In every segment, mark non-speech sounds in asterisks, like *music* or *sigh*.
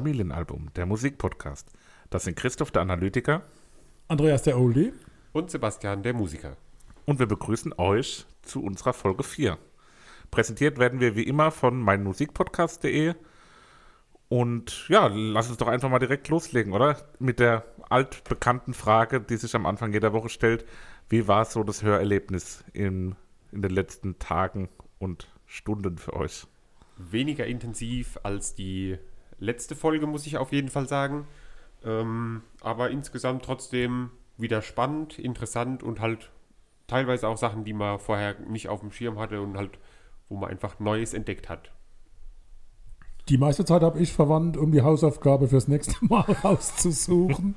Familienalbum, der Musikpodcast. Das sind Christoph der Analytiker Andreas der Oldie. Und Sebastian, der Musiker. und wir begrüßen euch zu unserer Folge 4. Präsentiert werden wir wie immer von meinmusikpodcast.de und ja, lass uns doch einfach mal direkt loslegen, oder? Mit der altbekannten Frage, die sich am Anfang jeder Woche stellt. Wie war so das Hörerlebnis in, in den letzten Tagen und Stunden für euch? Weniger intensiv als die letzte Folge, muss ich auf jeden Fall sagen. Ähm, aber insgesamt trotzdem wieder spannend, interessant und halt teilweise auch Sachen, die man vorher nicht auf dem Schirm hatte und halt, wo man einfach Neues entdeckt hat. Die meiste Zeit habe ich verwandt, um die Hausaufgabe fürs nächste *laughs* Mal rauszusuchen.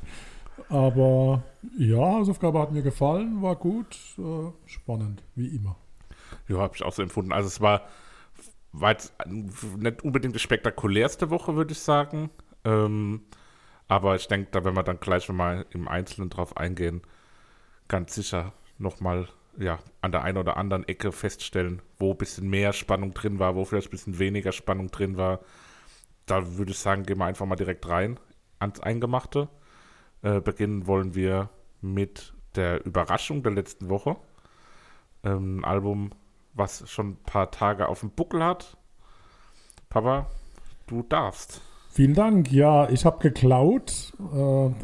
Aber ja, Hausaufgabe hat mir gefallen, war gut, äh, spannend, wie immer. Ja, habe ich auch so empfunden. Also es war, war jetzt nicht unbedingt die spektakulärste Woche, würde ich sagen. Ähm, aber ich denke, da werden wir dann gleich, wir im Einzelnen drauf eingehen, ganz sicher nochmal ja, an der einen oder anderen Ecke feststellen, wo ein bisschen mehr Spannung drin war, wo vielleicht ein bisschen weniger Spannung drin war. Da würde ich sagen, gehen wir einfach mal direkt rein ans Eingemachte. Äh, beginnen wollen wir mit der Überraschung der letzten Woche. Ähm, ein Album, was schon ein paar Tage auf dem Buckel hat. Papa, du darfst. Vielen Dank. Ja, ich habe geklaut, äh,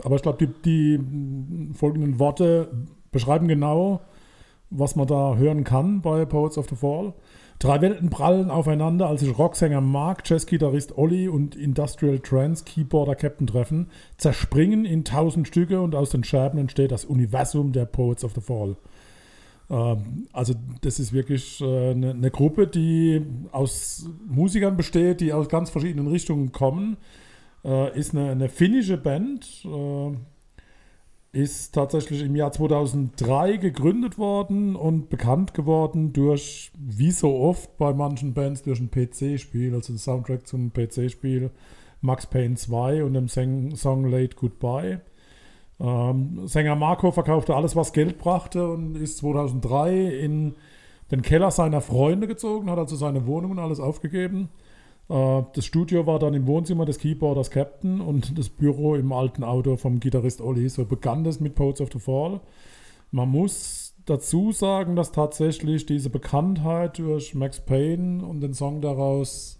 aber ich glaube, die, die folgenden Worte beschreiben genau, was man da hören kann bei Poets of the Fall. Drei Welten prallen aufeinander, als sich Rocksänger Mark, Jazzgitarrist Olli und Industrial Trance Keyboarder Captain treffen, zerspringen in tausend Stücke und aus den Scherben entsteht das Universum der Poets of the Fall. Ähm, also das ist wirklich äh, eine, eine Gruppe, die aus Musikern besteht, die aus ganz verschiedenen Richtungen kommen. Äh, ist eine, eine finnische Band, äh, ist tatsächlich im Jahr 2003 gegründet worden und bekannt geworden durch, wie so oft bei manchen Bands, durch ein PC-Spiel, also ein Soundtrack zum PC-Spiel Max Payne 2 und dem Song Late Goodbye. Ähm, Sänger Marco verkaufte alles, was Geld brachte und ist 2003 in den Keller seiner Freunde gezogen, hat also seine Wohnung und alles aufgegeben. Äh, das Studio war dann im Wohnzimmer des Keyboarders Captain und das Büro im alten Auto vom Gitarrist Olli. So begann das mit Poets of the Fall. Man muss dazu sagen, dass tatsächlich diese Bekanntheit durch Max Payne und den Song daraus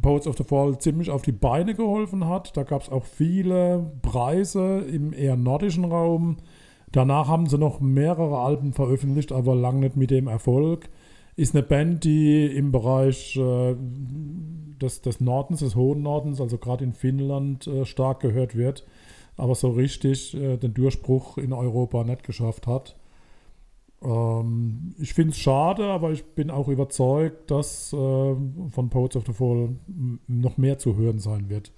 Poets of the Fall ziemlich auf die Beine geholfen hat. Da gab es auch viele Preise im eher nordischen Raum. Danach haben sie noch mehrere Alben veröffentlicht, aber lang nicht mit dem Erfolg. Ist eine Band, die im Bereich äh, des, des Nordens, des hohen Nordens, also gerade in Finnland, äh, stark gehört wird, aber so richtig äh, den Durchbruch in Europa nicht geschafft hat. Ähm, ich finde es schade, aber ich bin auch überzeugt, dass äh, von Poets of the Fall noch mehr zu hören sein wird.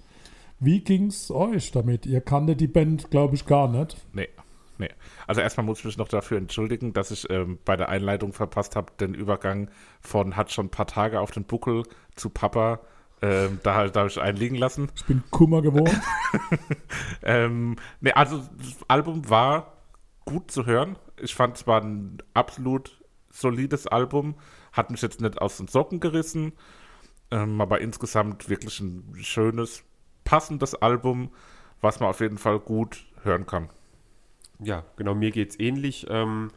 Wie ging es euch damit? Ihr kanntet die Band, glaube ich, gar nicht. Nee, nee. Also erstmal muss ich mich noch dafür entschuldigen, dass ich ähm, bei der Einleitung verpasst habe, den Übergang von hat schon ein paar Tage auf den Buckel zu Papa. Ähm, da halt habe ich einen liegen lassen. Ich bin Kummer geworden. *laughs* Ähm, nee, also das Album war gut zu hören. Ich fand es war ein absolut solides Album. Hat mich jetzt nicht aus den Socken gerissen. Ähm, aber insgesamt wirklich ein schönes, passendes Album, was man auf jeden Fall gut hören kann. Ja, genau, mir geht es ähnlich. Ähm,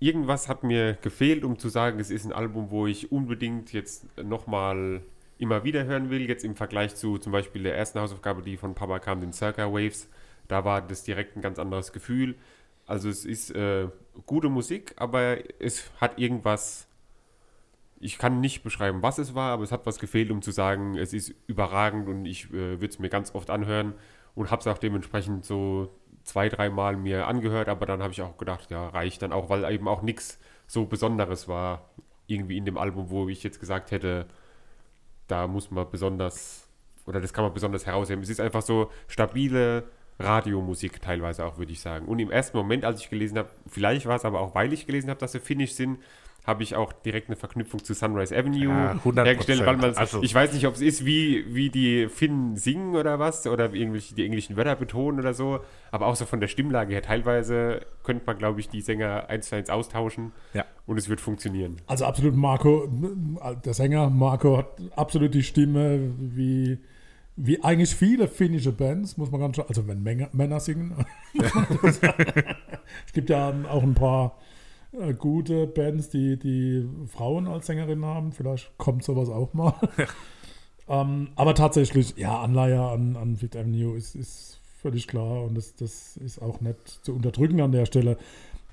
irgendwas hat mir gefehlt, um zu sagen, es ist ein Album, wo ich unbedingt jetzt nochmal immer wieder hören will. Jetzt im Vergleich zu zum Beispiel der ersten Hausaufgabe, die von Papa kam, den Circa Waves, da war das direkt ein ganz anderes Gefühl. Also es ist äh, gute Musik, aber es hat irgendwas, ich kann nicht beschreiben, was es war, aber es hat was gefehlt, um zu sagen, es ist überragend und ich äh, würde es mir ganz oft anhören und habe es auch dementsprechend so zwei, dreimal mir angehört, aber dann habe ich auch gedacht, ja, reicht dann auch, weil eben auch nichts so Besonderes war, irgendwie in dem Album, wo ich jetzt gesagt hätte, da muss man besonders, oder das kann man besonders herausheben. Es ist einfach so stabile Radiomusik teilweise auch, würde ich sagen. Und im ersten Moment, als ich gelesen habe, vielleicht war es aber auch, weil ich gelesen habe, dass sie Finnisch sind, habe ich auch direkt eine Verknüpfung zu Sunrise Avenue Ja, hergestellt, weil man Also- ich weiß nicht, ob es ist, wie, wie die Finnen singen oder was, oder irgendwelche die englischen Wörter betonen oder so, aber auch so von der Stimmlage her, teilweise könnte man, glaube ich, die Sänger eins zu eins austauschen Ja. und es wird funktionieren. Also absolut Marco, der Sänger Marco hat absolut die Stimme wie, wie eigentlich viele finnische Bands, muss man ganz also wenn Männer, Männer singen. *laughs* es gibt ja auch ein paar äh, gute Bands, die, die Frauen als Sängerin haben. Vielleicht kommt sowas auch mal. *laughs* ähm, aber tatsächlich, ja, Anleihe an, an Fifth Avenue ist, ist völlig klar und das, das ist auch nicht zu unterdrücken an der Stelle.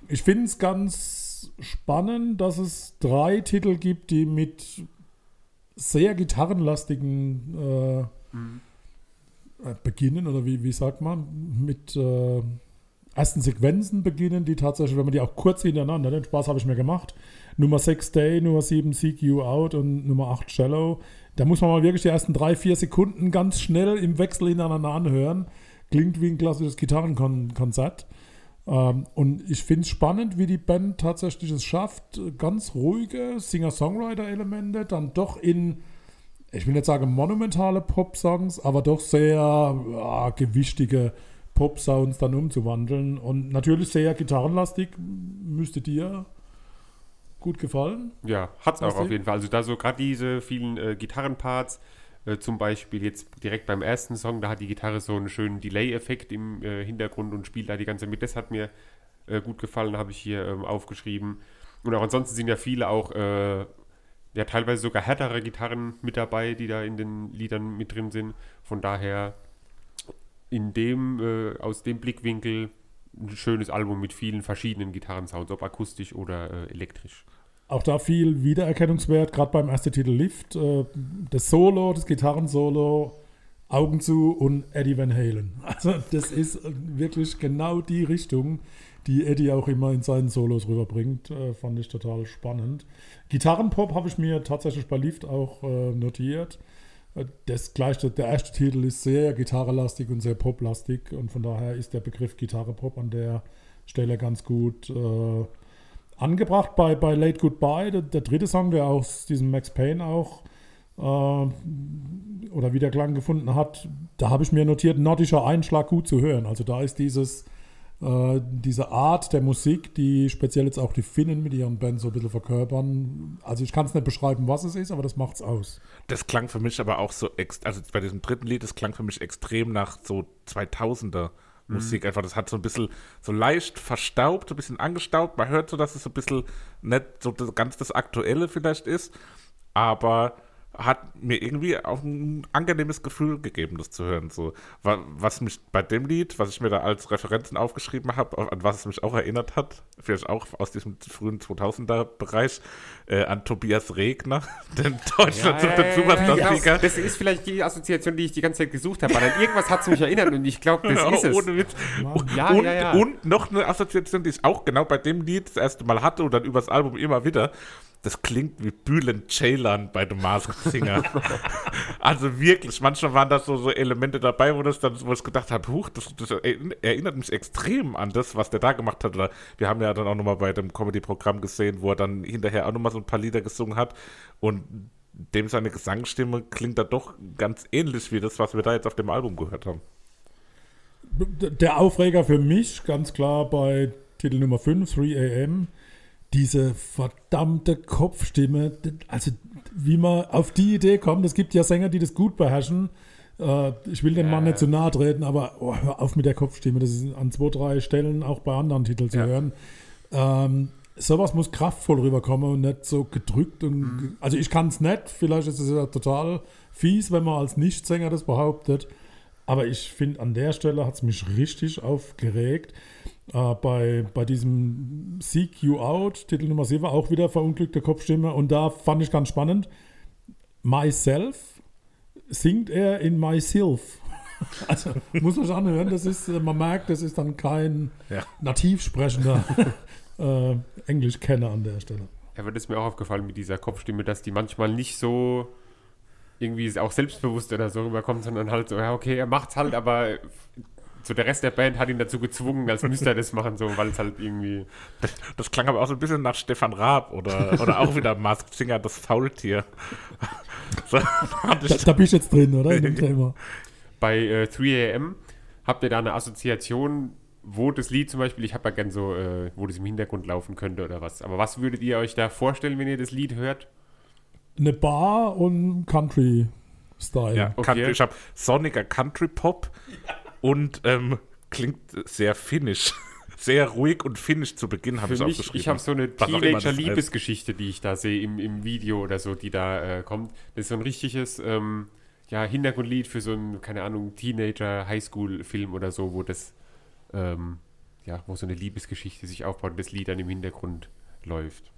Ich finde es ganz spannend, dass es drei Titel gibt, die mit sehr gitarrenlastigen äh, äh, beginnen, oder wie, wie sagt man, mit äh, ersten Sequenzen beginnen, die tatsächlich, wenn man die auch kurz hintereinander, den Spaß habe ich mir gemacht. Nummer 6 Day, Nummer 7 Seek You Out und Nummer 8 Shallow. Da muss man mal wirklich die ersten drei, vier Sekunden ganz schnell im Wechsel hintereinander anhören. Klingt wie ein klassisches Gitarrenkonzert. Ähm, und ich finde es spannend, wie die Band tatsächlich es schafft, ganz ruhige Singer-Songwriter-Elemente dann doch in, ich will nicht sagen monumentale Pop-Songs, aber doch sehr ja, gewichtige Pop-Sounds dann umzuwandeln. Und natürlich sehr gitarrenlastig, müsste dir gut gefallen. Ja, hat's auch Lustig. auf jeden Fall. Also da so gerade diese vielen äh, Gitarrenparts, äh, zum Beispiel jetzt direkt beim ersten Song, da hat die Gitarre so einen schönen Delay-Effekt im äh, Hintergrund und spielt da die ganze Zeit mit. Das hat mir äh, gut gefallen, habe ich hier ähm, aufgeschrieben. Und auch ansonsten sind ja viele auch, äh, ja teilweise sogar härtere Gitarren mit dabei, die da in den Liedern mit drin sind. Von daher in dem, äh, aus dem Blickwinkel ein schönes Album mit vielen verschiedenen Gitarrensounds, ob akustisch oder äh, elektrisch. Auch da viel Wiedererkennungswert, gerade beim ersten Titel Lift. Äh, das Solo, das Gitarrensolo, Augen zu und Eddie Van Halen. Also das ist wirklich genau die Richtung, die Eddie auch immer in seinen Solos rüberbringt. Äh, fand ich total spannend. Gitarrenpop habe ich mir tatsächlich bei Lift auch äh, notiert. Äh, Das gleiche, der erste Titel ist sehr gitarrelastig und sehr poplastig und von daher ist der Begriff Gitarre-Pop an der Stelle ganz gut äh, angebracht bei, bei Late Goodbye, der, der dritte Song, der aus diesem Max Payne auch äh, oder Wiederklang gefunden hat, da habe ich mir notiert, nordischer Einschlag gut zu hören. Also da ist dieses, äh, diese Art der Musik, die speziell jetzt auch die Finnen mit ihren Bands so ein bisschen verkörpern. Also ich kann es nicht beschreiben, was es ist, aber das macht's aus. Das klang für mich aber auch so, ex also bei diesem dritten Lied, das klang für mich extrem nach so 2000er Musik. Einfach, das hat so ein bisschen so leicht verstaubt, so ein bisschen angestaubt. Man hört so, dass es so ein bisschen nicht so das, ganz das Aktuelle vielleicht ist, aber hat mir irgendwie auch ein angenehmes Gefühl gegeben, das zu hören. So, Wa- was mich bei dem Lied, was ich mir da als Referenzen aufgeschrieben habe, an was es mich auch erinnert hat, vielleicht auch aus diesem frühen 2000er-Bereich, äh, an Tobias Regner, *laughs* den Deutschland ja, der Superstar-Sieger. Das ist vielleicht die Assoziation, die ich die ganze Zeit gesucht habe, weil an irgendwas hat es mich erinnert und ich glaube, das Ja, *laughs* ist es. ohne Witz. Ja, und, ja, ja. und noch eine Assoziation, die ich auch genau bei dem Lied das erste Mal hatte und dann übers Album immer wieder. Das klingt wie Bülent Ceylan bei The Masked Singer. also wirklich, manchmal waren da so, so Elemente dabei, wo, das dann, wo ich gedacht habe, huch, das, das erinnert mich extrem an das, was der da gemacht hat. Oder wir haben ja dann auch nochmal bei dem Comedy-Programm gesehen, wo er dann hinterher auch nochmal so ein paar Lieder gesungen hat. Und dem seine Gesangsstimme klingt da doch ganz ähnlich wie das, was wir da jetzt auf dem Album gehört haben. Der Aufreger für mich, ganz klar bei Titel Nummer 5, 3 AM, diese verdammte Kopfstimme, also wie man auf die Idee kommt, es gibt ja Sänger, die das gut beherrschen, Äh, ich will dem Mann nicht zu nahe treten, aber oh, hör auf mit der Kopfstimme. Das ist an zwei, drei Stellen auch bei anderen Titeln zu Ja. hören. Ähm, sowas muss kraftvoll rüberkommen und nicht so gedrückt. Und, Mhm. Also ich kann es nicht, vielleicht ist es ja total fies, wenn man als Nichtsänger das behauptet. Aber ich finde, an der Stelle hat es mich richtig aufgeregt. Äh, bei, bei diesem Seek You Out, Titel Nummer 7, auch wieder verunglückte Kopfstimme. Und da fand ich ganz spannend, Myself singt er in Myself. *laughs* Also muss man sich anhören, das ist, äh, man merkt, das ist dann kein Ja. nativ sprechender *laughs* äh, Englischkenner an der Stelle. Ja, aber das ist mir auch aufgefallen mit dieser Kopfstimme, dass die manchmal nicht so irgendwie auch selbstbewusst oder so rüberkommt, sondern halt so, ja, okay, er macht's halt, aber so der Rest der Band hat ihn dazu gezwungen, als müsste er das machen, so, weil es halt irgendwie. Das, das klang aber auch so ein bisschen nach Stefan Raab oder, oder auch wieder Masked Singer, das Faultier. *laughs* So, ich Da, da bist du jetzt drin, oder? In dem *laughs* Thema. Bei äh, 3am habt ihr da eine Assoziation, wo das Lied zum Beispiel, ich habe ja gern so, äh, wo das im Hintergrund laufen könnte oder was. Aber was würdet ihr euch da vorstellen, wenn ihr das Lied hört? Eine Bar und Country-Style. Ja, Okay. Country, ich habe sonniger Country Pop und ähm, klingt sehr finnisch. *laughs* Sehr ruhig und finnisch zu Beginn habe ich auch mich, geschrieben. ich habe so eine. Teenager-Liebesgeschichte, die ich da sehe im, im Video oder so, die da äh, kommt. Das ist so ein richtiges ähm, ja, Hintergrundlied für so einen, keine Ahnung, Teenager-Highschool-Film oder so, wo das, ähm, ja, wo so eine Liebesgeschichte sich aufbaut und das Lied dann im Hintergrund läuft.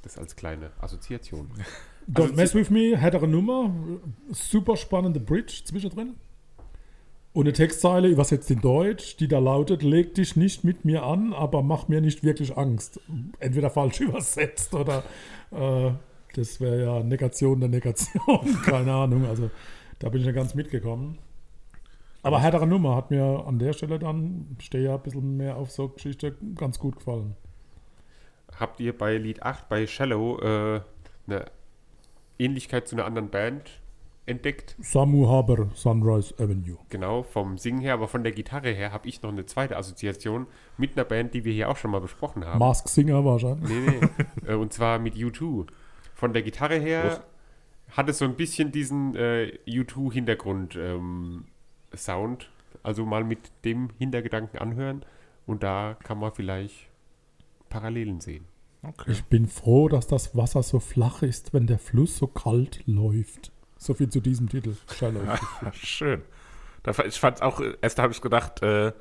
Das als kleine Assoziation. Don't Also Mess With Me, härtere Nummer, super spannende Bridge zwischendrin. Und eine Textzeile, übersetzt in Deutsch, die da lautet, leg dich nicht mit mir an, aber mach mir nicht wirklich Angst. Entweder falsch *laughs* übersetzt oder äh, das wäre ja Negation der Negation, *laughs* keine Ahnung. Also da bin ich ja ganz mitgekommen. Aber härtere Nummer hat mir an der Stelle dann, stehe ja ein bisschen mehr auf so Geschichte, ganz gut gefallen. Habt ihr bei Lied 8, bei Shallow, äh, eine Ähnlichkeit zu einer anderen Band entdeckt? Samu Haber, Sunrise Avenue. Genau, vom Singen her, aber von der Gitarre her habe ich noch eine zweite Assoziation mit einer Band, die wir hier auch schon mal besprochen haben. Mask Singer wahrscheinlich. Nee, nee. *laughs* äh, und zwar mit U2. Von der Gitarre her hat es so ein bisschen diesen äh, U2-Hintergrund ähm, Sound. Also mal mit dem Hintergedanken anhören und da kann man vielleicht Parallelen sehen. Okay. Ich bin froh, dass das Wasser so flach ist, wenn der Fluss so kalt läuft. So viel zu diesem Titel. *laughs* Schön. Ich fand auch, äh, erst habe ich gedacht, äh,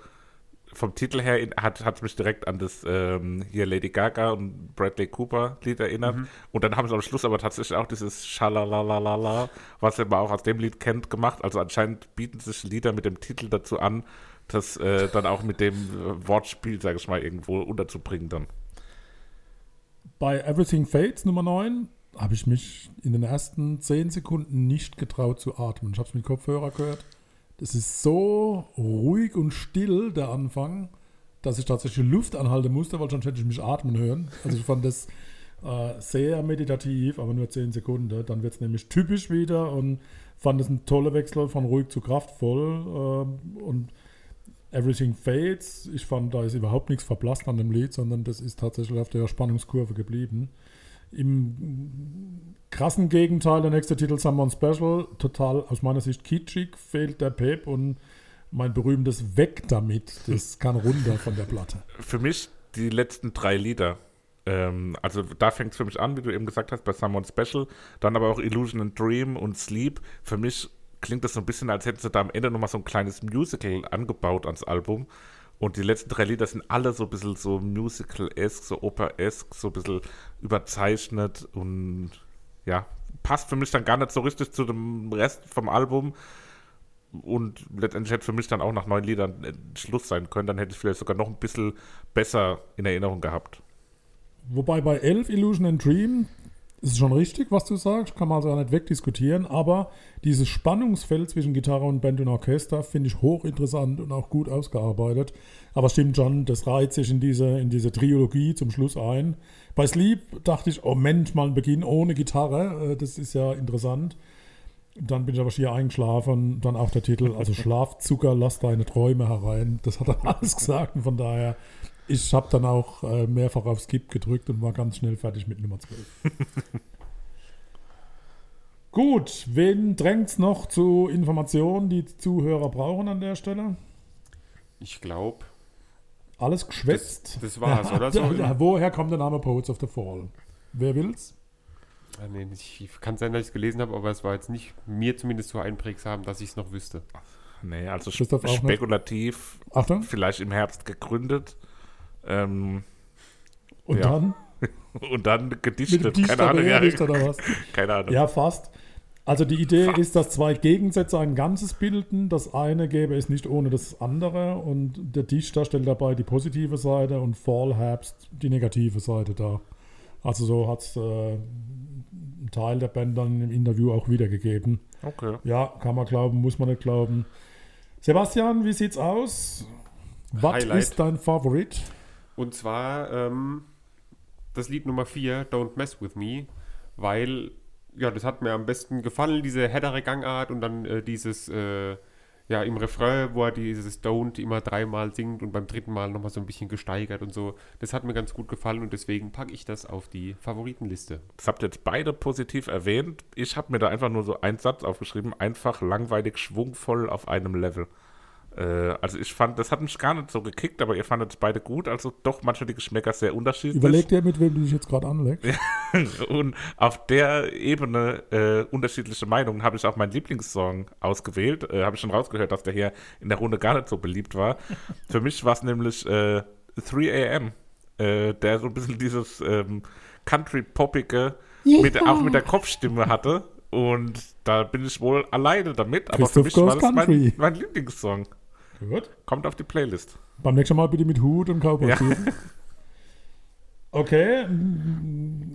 vom Titel her hat es mich direkt an das ähm, hier Lady Gaga und Bradley Cooper Lied erinnert. Und dann haben sie am Schluss aber tatsächlich auch dieses Schalalalala, was man auch aus dem Lied kennt, gemacht. Also anscheinend bieten sich Lieder mit dem Titel dazu an, das äh, dann auch mit dem äh, Wortspiel, sage ich mal, irgendwo unterzubringen dann. Bei Everything Fades Nummer 9 habe ich mich in den ersten 10 Sekunden nicht getraut zu atmen. Ich habe es mit Kopfhörer gehört. Das ist so ruhig und still, der Anfang, dass ich tatsächlich Luft anhalten musste, weil sonst hätte ich mich atmen hören. Also ich fand das äh, sehr meditativ, aber nur 10 Sekunden. Dann wird es nämlich typisch wieder und fand es ein toller Wechsel von ruhig zu kraftvoll. ähm, und Everything Fades, ich fand, da ist überhaupt nichts verblasst an dem Lied, sondern das ist tatsächlich auf der Spannungskurve geblieben. Im krassen Gegenteil, der nächste Titel Someone Special, total aus meiner Sicht kitschig, fehlt der Pep und mein berühmtes Weg damit, das *laughs* kann runter von der Platte. Für mich die letzten drei Lieder. Ähm, also da fängt es für mich an, wie du eben gesagt hast, bei Someone Special. Dann aber auch Illusion and Dream und Sleep. Für mich klingt das so ein bisschen, als hätten sie da am Ende nochmal so ein kleines Musical angebaut ans Album. Und die letzten drei Lieder sind alle so ein bisschen so Musical-esque, so Oper-esque, so ein bisschen überzeichnet und ja, passt für mich dann gar nicht so richtig zu dem Rest vom Album. Und letztendlich hätte für mich dann auch nach neun Liedern Schluss sein können. Dann hätte ich vielleicht sogar noch ein bisschen besser in Erinnerung gehabt. Wobei bei 11 Illusion and Dream ist schon richtig, was du sagst, kann man also auch nicht wegdiskutieren, aber dieses Spannungsfeld zwischen Gitarre und Band und Orchester finde ich hochinteressant und auch gut ausgearbeitet. Aber stimmt schon, das reiht sich in diese, in diese Trilogie zum Schluss ein. Bei Sleep dachte ich, oh Mensch, mal ein Beginn ohne Gitarre, äh, das ist ja interessant. Dann bin ich aber schier eingeschlafen. Dann auch der Titel, also *laughs* Schlafzucker, lass deine Träume herein. Das hat er *laughs* alles gesagt. Und von daher, ich habe dann auch äh, mehrfach auf Skip gedrückt und war ganz schnell fertig mit Nummer 12. *laughs* Gut, wen drängt es noch zu Informationen, die die Zuhörer brauchen an der Stelle? Ich glaube, Alles geschwätzt. das war's, *laughs* oder so? Ja, woher kommt der Name Poets of the Fall? Wer will's? Ah, nee, ich kann sein, dass ich es gelesen habe, aber es war jetzt nicht mir zumindest so einprägsam, dass ich es noch wüsste. Nee, also spekulativ, Achtung. vielleicht im Herbst gegründet. Ähm, Und Ja. dann? *laughs* und dann Mit gedichtet. Dichter Keine Ahnung. Ja, oder was? *laughs* keine Ahnung. Ja, fast. Also die Idee Fast. ist, dass zwei Gegensätze ein Ganzes bilden. Das eine gäbe es nicht ohne das andere. Und der Dichter stellt dabei die positive Seite und Fall Herbst die negative Seite dar. Also so hat es äh, ein Teil der Band dann im Interview auch wiedergegeben. Okay. Ja, kann man glauben, muss man nicht glauben. Sebastian, wie sieht's aus? Was ist dein Favorit? Und zwar ähm, das Lied Nummer 4, Don't Mess With Me, weil, ja, das hat mir am besten gefallen, diese headere Gangart und dann äh, dieses, äh, ja, im Refrain, wo er dieses Don't immer dreimal singt und beim dritten Mal nochmal so ein bisschen gesteigert und so. Das hat mir ganz gut gefallen und deswegen packe ich das auf die Favoritenliste. Das habt ihr jetzt beide positiv erwähnt. Ich habe mir da einfach nur so einen Satz aufgeschrieben. Einfach langweilig, schwungvoll auf einem Level. Äh, also ich fand, das hat mich gar nicht so gekickt, aber ihr fandet es beide gut. Also doch manchmal die Geschmäcker sehr unterschiedlich. Überleg dir, mit wem du dich jetzt gerade anlegst. *laughs* Und auf der Ebene äh, unterschiedliche Meinungen habe ich auch meinen Lieblingssong ausgewählt. Äh, habe ich schon rausgehört, dass der hier in der Runde gar nicht so beliebt war. *laughs* Für mich war es nämlich äh, 3 AM, äh, der so ein bisschen dieses ähm, Country-Poppige mit, auch mit der Kopfstimme hatte. Und da bin ich wohl alleine damit. Aber für Christoph mich war Goes das mein, Country. mein Lieblingssong. Gut. Kommt auf die Playlist. Beim nächsten Mal bitte mit Hut und Cowboy Ja. Okay,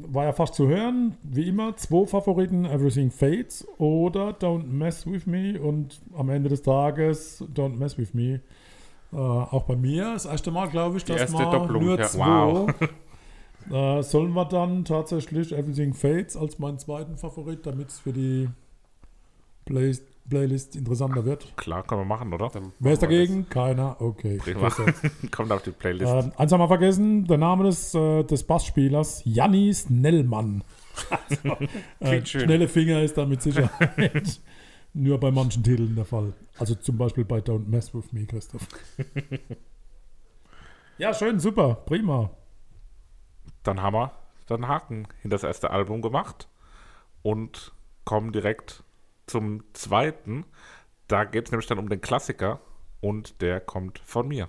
war ja fast zu hören. Wie immer, zwei Favoriten, Everything Fades oder Don't Mess With Me und am Ende des Tages Don't Mess With Me. Äh, auch bei mir, das erste Mal, glaube ich, Die dass erste mal Doppelung, nur ja. zwei. *laughs* Äh, sollen wir dann tatsächlich Everything Fades als meinen zweiten Favorit, damit es für die Play Playlist interessanter wird? Klar, können wir machen, oder? Dann Wer ist dagegen? Keiner. Okay. Prima. *laughs* Kommt auf die Playlist. Ähm, eins haben wir vergessen, der Name des, äh, des Bassspielers, Jannis Nellmann. *laughs* Also, äh, schnelle Finger ist da mit Sicherheit *laughs* nur bei manchen Titeln der Fall. Also zum Beispiel bei Don't Mess With Me, Christoph. ja, schön, super, prima. dann haben wir dann einen Haken hinter das erste Album gemacht und kommen direkt zum zweiten. Da geht es nämlich dann um den Klassiker und der kommt von mir.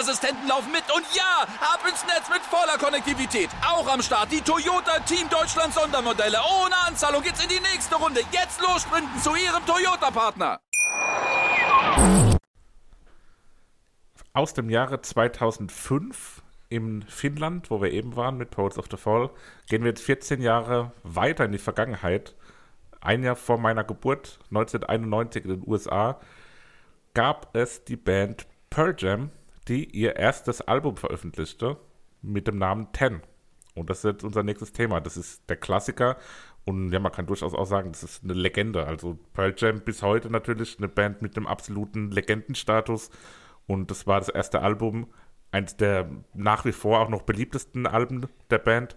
Sicherheitsassistenten laufen mit. Und ja, ab ins Netz mit voller Konnektivität. Auch am Start die Toyota Team Deutschland Sondermodelle. Ohne Anzahlung geht's in die nächste Runde. Jetzt los sprinten zu Ihrem Toyota-Partner. Aus dem Jahre 2005 in Finnland, wo wir eben waren mit Poets of the Fall, gehen wir jetzt 14 Jahre weiter in die Vergangenheit. Ein Jahr vor meiner Geburt, 1991 in den USA, gab es die Band Pearl Jam, die ihr erstes Album veröffentlichte mit dem Namen Ten. Und das ist jetzt unser nächstes Thema. Das ist der Klassiker. Und ja, man kann durchaus auch sagen, das ist eine Legende. Also Pearl Jam bis heute natürlich eine Band mit einem absoluten Legendenstatus. Und das war das erste Album, eines der nach wie vor auch noch beliebtesten Alben der Band.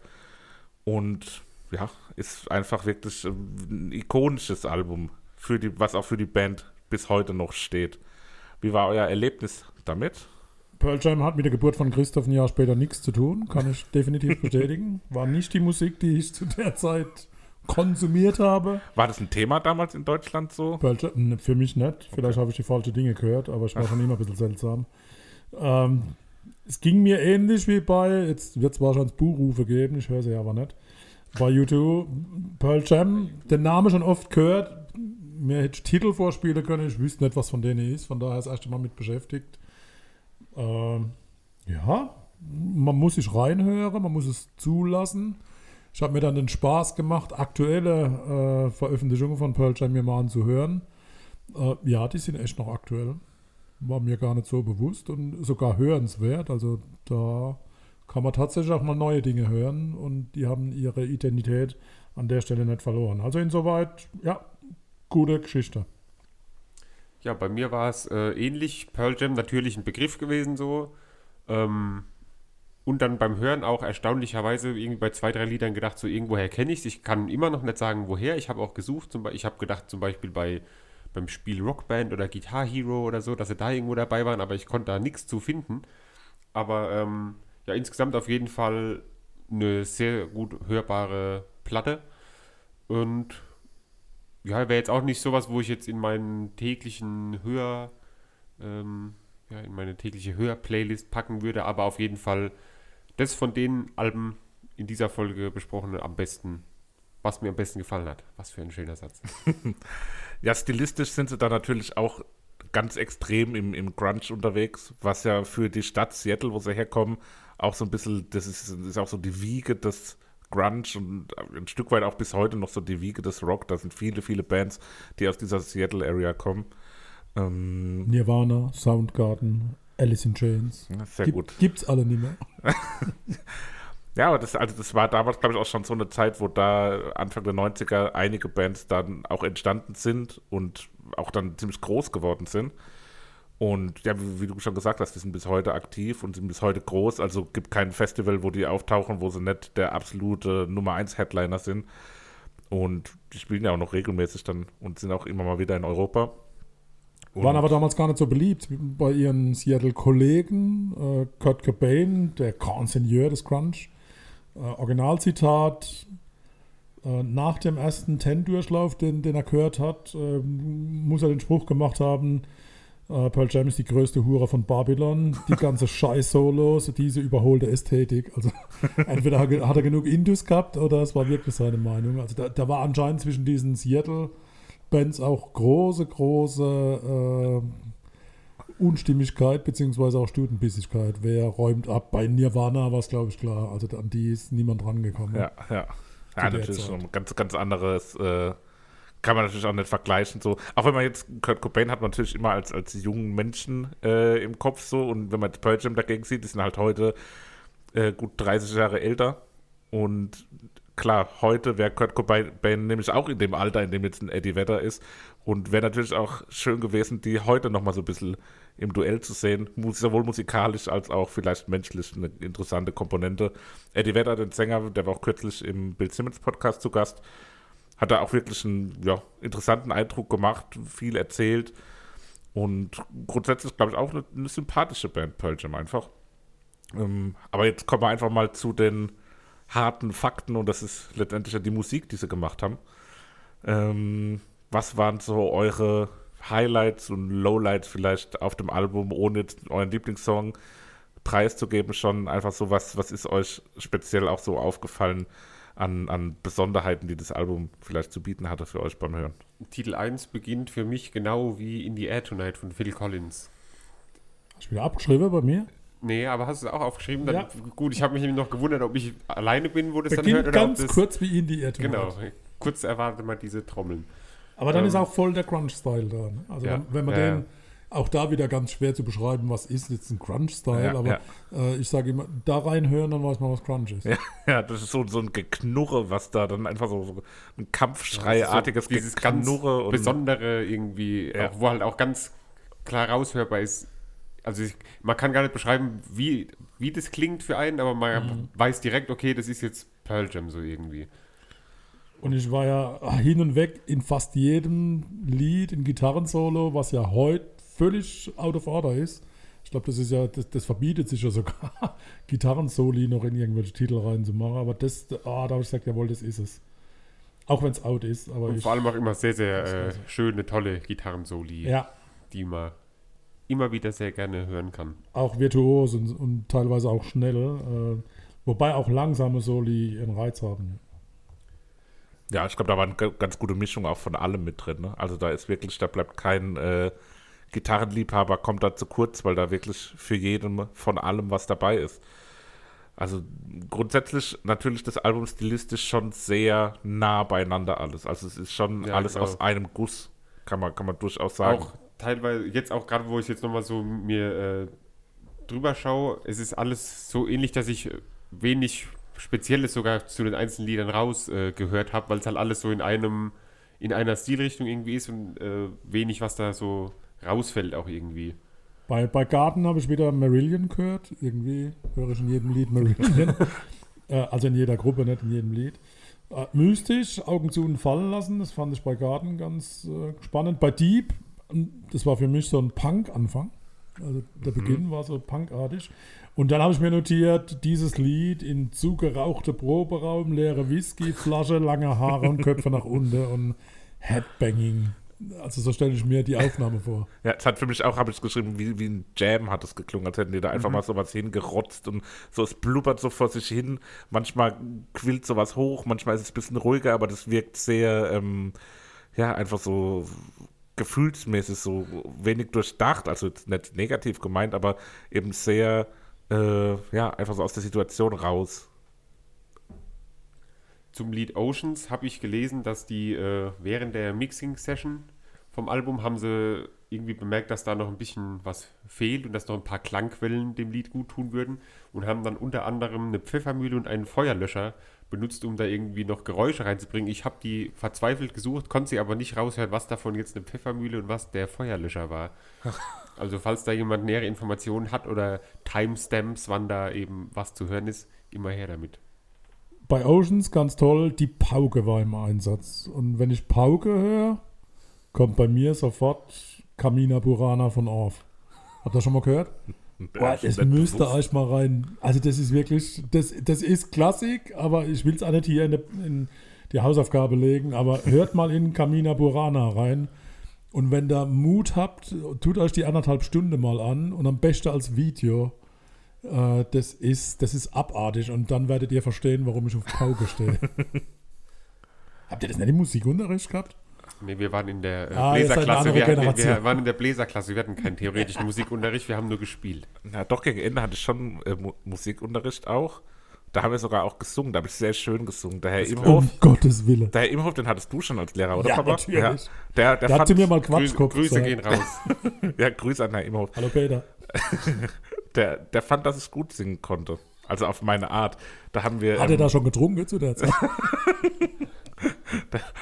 Und ja, ist einfach wirklich ein ikonisches Album, für die, was auch für die Band bis heute noch steht. Wie war euer Erlebnis damit? Pearl Jam hat mit der Geburt von Christoph ein Jahr später nichts zu tun, kann ich definitiv bestätigen. *laughs* War nicht die Musik, die ich zu der Zeit konsumiert habe. War das ein Thema damals in Deutschland so? Pearl Jam, für mich nicht. Vielleicht habe ich die falschen Dinge gehört, aber ich war schon immer ein bisschen seltsam. Ähm, es ging mir ähnlich wie bei, jetzt wird es wahrscheinlich Buhrufe geben, ich höre sie aber nicht. Bei YouTube, Pearl Jam, den Namen schon oft gehört. Mir hätte ich Titel vorspielen können, ich wüsste nicht, was von denen ist, von daher das erste Mal mit beschäftigt. Ähm, ja, man muss sich reinhören, man muss es zulassen. Ich habe mir dann den Spaß gemacht, aktuelle äh, Veröffentlichungen von Pearl Jam mir mal anzuhören. Äh, ja, die sind echt noch aktuell. War mir gar nicht so bewusst und sogar hörenswert. Also da kann man tatsächlich auch mal neue Dinge hören und die haben ihre Identität an der Stelle nicht verloren. Also insoweit, ja, gute Geschichte. Ja, bei mir war es äh, ähnlich. Pearl Jam natürlich ein Begriff gewesen so. Ähm, und dann beim Hören auch erstaunlicherweise irgendwie bei zwei, drei Liedern gedacht, so irgendwoher kenne ich es. Ich kann immer noch nicht sagen, woher. Ich habe auch gesucht, zum ich habe gedacht zum Beispiel bei beim Spiel Rockband oder Guitar Hero oder so, dass sie da irgendwo dabei waren, aber ich konnte da nichts zu finden. Aber ähm, ja, insgesamt auf jeden Fall eine sehr gut hörbare Platte. Und ja, wäre jetzt auch nicht sowas, wo ich jetzt in meinen täglichen Hör, ähm, ja, in meine tägliche Hör-Playlist packen würde, aber auf jeden Fall das von den Alben in dieser Folge besprochene am besten, was mir am besten gefallen hat. Was für ein schöner Satz. *laughs* ja, stilistisch sind sie da natürlich auch ganz extrem im, im Grunge unterwegs, was ja für die Stadt Seattle, wo sie herkommen, auch so ein bisschen, das ist, ist auch so die Wiege des Grunge und ein Stück weit auch bis heute noch so die Wiege des Rock. Da sind viele, viele Bands, die aus dieser Seattle-Area kommen. Ähm, Nirvana, Soundgarden, Alice in Chains. Sehr Gibt, gut. Gibt's alle nicht mehr. *laughs* ja, aber das, also das war damals, glaube ich, auch schon so eine Zeit, wo da Anfang der 90er einige Bands dann auch entstanden sind und auch dann ziemlich groß geworden sind. Und ja, wie, du schon gesagt hast, die sind bis heute aktiv und sind bis heute groß. Also gibt kein Festival, wo die auftauchen, wo sie nicht der absolute Nummer 1 Headliner sind. Und die spielen ja auch noch regelmäßig dann und sind auch immer mal wieder in Europa. Und Waren aber damals gar nicht so beliebt bei ihren Seattle-Kollegen. Äh, Kurt Cobain, der Grand Seigneur des Crunch. Äh, Originalzitat: äh, Nach dem ersten Ten-Durchlauf, den, den er gehört hat, muss er den Spruch gemacht haben: Uh, Pearl Jam ist die größte Hure von Babylon. Die ganze *laughs* Scheiß-Solos, diese überholte Ästhetik. Also *laughs* entweder hat er genug Indus gehabt oder es war wirklich seine Meinung. Also da, da war anscheinend zwischen diesen Seattle-Bands auch große, große äh, Unstimmigkeit beziehungsweise auch Stutenbissigkeit. Wer räumt ab? Bei Nirvana war es, glaube ich, klar. Also an die ist niemand rangekommen. Ja, ja. Ja, natürlich schon ein ganz, ganz anderes äh, kann man natürlich auch nicht vergleichen. So. Auch wenn man jetzt Kurt Cobain hat man natürlich immer als, als jungen Menschen äh, im Kopf so und wenn man Pearl Jam dagegen sieht, die sind halt heute äh, gut 30 Jahre älter und klar, heute wäre Kurt Cobain nämlich auch in dem Alter, in dem jetzt ein Eddie Vedder ist und wäre natürlich auch schön gewesen, die heute nochmal so ein bisschen im Duell zu sehen, sowohl musikalisch als auch vielleicht menschlich eine interessante Komponente. Eddie Vedder, den Sänger, der war auch kürzlich im Bill Simmons Podcast zu Gast, hat er auch wirklich einen ja, interessanten Eindruck gemacht, viel erzählt und grundsätzlich, glaube ich, auch eine, eine, sympathische Band, Pearl Jam einfach. Ähm, aber jetzt kommen wir einfach mal zu den harten Fakten und das ist letztendlich ja die Musik, die sie gemacht haben. Ähm, was waren so eure Highlights und Lowlights vielleicht auf dem Album, ohne jetzt euren Lieblingssong preiszugeben, schon einfach so was, was ist euch speziell auch so aufgefallen, an, an Besonderheiten, die das Album vielleicht zu bieten hatte für euch beim Hören? Titel 1 beginnt für mich genau wie In the Air Tonight von Phil Collins. Hast du wieder abgeschrieben bei mir? Nee, aber hast du es auch aufgeschrieben? Dann, ja. Gut, ich habe mich noch gewundert, ob ich alleine bin, wo das Beginnt dann hört. Oder ganz ob das, kurz wie In the Air Tonight. Genau, kurz erwartet man diese Trommeln. Aber dann ähm, ist auch voll der Crunch-Style da. Ne? Also ja, wenn man ja, den auch da wieder ganz schwer zu beschreiben, was ist jetzt ein Crunch-Style, ja, aber ja. Äh, ich sage immer, da reinhören, dann weiß man, was Crunch ist. Ja, *laughs* ja, das ist so, so ein Geknurre, was da dann einfach so, so ein Kampfschreiartiges ja, so dieses Geknurre. Ganz besondere irgendwie, auch, wo halt auch ganz klar raushörbar ist. Also ich, man kann gar nicht beschreiben, wie, wie das klingt für einen, aber man mhm. weiß direkt, okay, das ist jetzt Pearl Jam so irgendwie. Und ich war ja hin und weg in fast jedem Lied, in Gitarrensolo, was ja heute völlig out of order ist. Ich glaube, das ist ja, das, das, verbietet sich ja sogar, *laughs* Gitarrensoli noch in irgendwelche Titel reinzumachen. Aber das, ah, da habe ich gesagt, jawohl, das ist es. Auch wenn es out ist. Aber und ich, vor allem auch immer sehr, sehr äh, schöne, tolle Gitarrensoli, ja. die man immer wieder sehr gerne hören kann. Auch virtuos und, und teilweise auch schnell. Äh, wobei auch langsame Soli ihren Reiz haben. Ja, ich glaube, da war eine ganz gute Mischung auch von allem mit drin. Ne? Also da ist wirklich, da bleibt kein äh, Gitarrenliebhaber kommt da zu kurz, weil da wirklich für jeden von allem was dabei ist. Also grundsätzlich natürlich das Album stilistisch schon sehr nah beieinander alles. Also es ist schon Ja, alles genau. aus einem Guss, kann man, kann man durchaus sagen. Auch teilweise, jetzt auch gerade, wo ich jetzt nochmal so mir äh, drüber schaue, es ist alles so ähnlich, dass ich wenig Spezielles sogar zu den einzelnen Liedern rausgehört äh, gehört habe, weil es halt alles so in einem, in einer Stilrichtung irgendwie ist und äh, wenig, was da so rausfällt auch irgendwie. Bei, bei Garten habe ich wieder Marillion gehört. Irgendwie höre ich in jedem Lied Marillion. *laughs* äh, also in jeder Gruppe, nicht in jedem Lied. Äh, mystisch, Augen zu und fallen lassen. Das fand ich bei Garten ganz äh, spannend. Bei Deep, ähm, das war für mich so ein Punk-Anfang. Also der Beginn war so punkartig. Und dann habe ich mir notiert, dieses Lied in zugerauchte Proberaum, leere Whiskyflasche, lange Haare und Köpfe nach unten und Headbanging. Also so stelle ich mir die Aufnahme vor. Ja, es hat für mich auch, habe ich geschrieben, wie, wie ein Jam hat es geklungen, als hätten die da einfach Mhm. mal sowas hingerotzt und so, es blubbert so vor sich hin. Manchmal quillt sowas hoch, manchmal ist es ein bisschen ruhiger, aber das wirkt sehr, ähm, ja, einfach so gefühlsmäßig, so wenig durchdacht, also jetzt nicht negativ gemeint, aber eben sehr, äh, ja, einfach so aus der Situation raus. Zum Lied Oceans habe ich gelesen, dass die äh, während der Mixing-Session vom Album haben sie irgendwie bemerkt, dass da noch ein bisschen was fehlt und dass noch ein paar Klangquellen dem Lied gut tun würden und haben dann unter anderem eine Pfeffermühle und einen Feuerlöscher benutzt, um da irgendwie noch Geräusche reinzubringen. Ich habe die verzweifelt gesucht, konnte sie aber nicht raushören, was davon jetzt eine Pfeffermühle und was der Feuerlöscher war. *laughs* Also falls da jemand nähere Informationen hat oder Timestamps, wann da eben was zu hören ist, immer her damit. Bei Oceans ganz toll, die Pauke war im Einsatz. Und wenn ich Pauke höre, kommt bei mir sofort Kamina Burana von Orff. Habt ihr das schon mal gehört? *laughs* Boah, das Nicht müsst ihr bewusst. euch mal rein. Also das ist wirklich, das, das ist Klassik, aber ich will es auch nicht hier in, die- in die Hausaufgabe legen, aber hört mal in Kamina Burana rein. Und wenn ihr Mut habt, tut euch die anderthalb Stunden mal an und am besten als Video. Äh, das, ist, das ist abartig und dann werdet ihr verstehen, warum ich auf Pauke stehe. *laughs* Habt ihr das nicht im Musikunterricht gehabt? Nee, wir waren in der äh, Ah, Bläserklasse. Wir, wir, wir waren in der Bläserklasse. Wir hatten keinen theoretischen Musikunterricht, wir haben nur gespielt. Na, doch, gegen Ende hatte ich schon äh, Mu Musikunterricht auch. Da haben wir sogar auch gesungen, da habe ich sehr schön gesungen. Der Herr Imhof, Um Gottes Willen. der Herr Imhof, den hattest du schon als Lehrer, oder Ja, Papa? natürlich. Ja, der, der Da hat fand, sie mir mal Grüße, Quatschkopf Grüße gesagt. gehen raus. *laughs* ja, Grüße an Herrn Imhof. Hallo Peter. Der, der fand, dass ich gut singen konnte. Also auf meine Art. Da haben wir Hat er ähm, da schon getrunken zu der Zeit?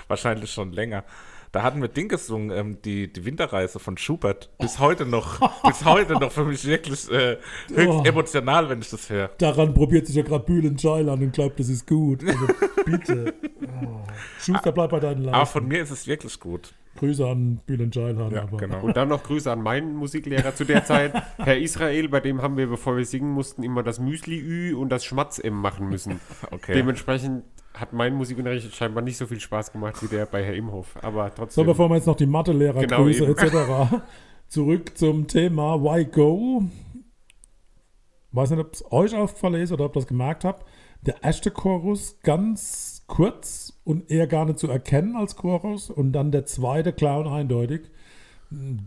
wahrscheinlich schon länger. Da hatten wir Ding gesungen, ähm, die, die Winterreise von Schubert. Bis heute noch, *laughs* bis heute noch für mich wirklich äh, höchst Oh. emotional, wenn ich das höre. Daran probiert sich ja gerade Bülent Ceylan und glaubt, das ist gut. Also bitte. *laughs* Oh. Schuster, bleib bei deinen Aber Leisten. von mir ist es wirklich gut. Grüße an Bülent Ceylan. Ja, aber genau. Und dann noch Grüße an meinen Musiklehrer zu der Zeit, Herr Israel, bei dem haben wir, bevor wir singen mussten, immer das Müsli-Ü und das Schmatz-M machen müssen. *laughs* Okay. Dementsprechend hat mein Musikunterricht scheinbar nicht so viel Spaß gemacht wie der bei Herr Imhof. Aber So, trotzdem. bevor wir jetzt noch die Mathelehrer Genau grüßen eben. etc. *laughs* Zurück zum Thema Why Go. Weiß nicht, ob es euch aufgefallen ist oder ob ihr das gemerkt habt. Der erste Chorus ganz kurz und eher gar nicht zu erkennen als Chorus und dann der zweite und eindeutig.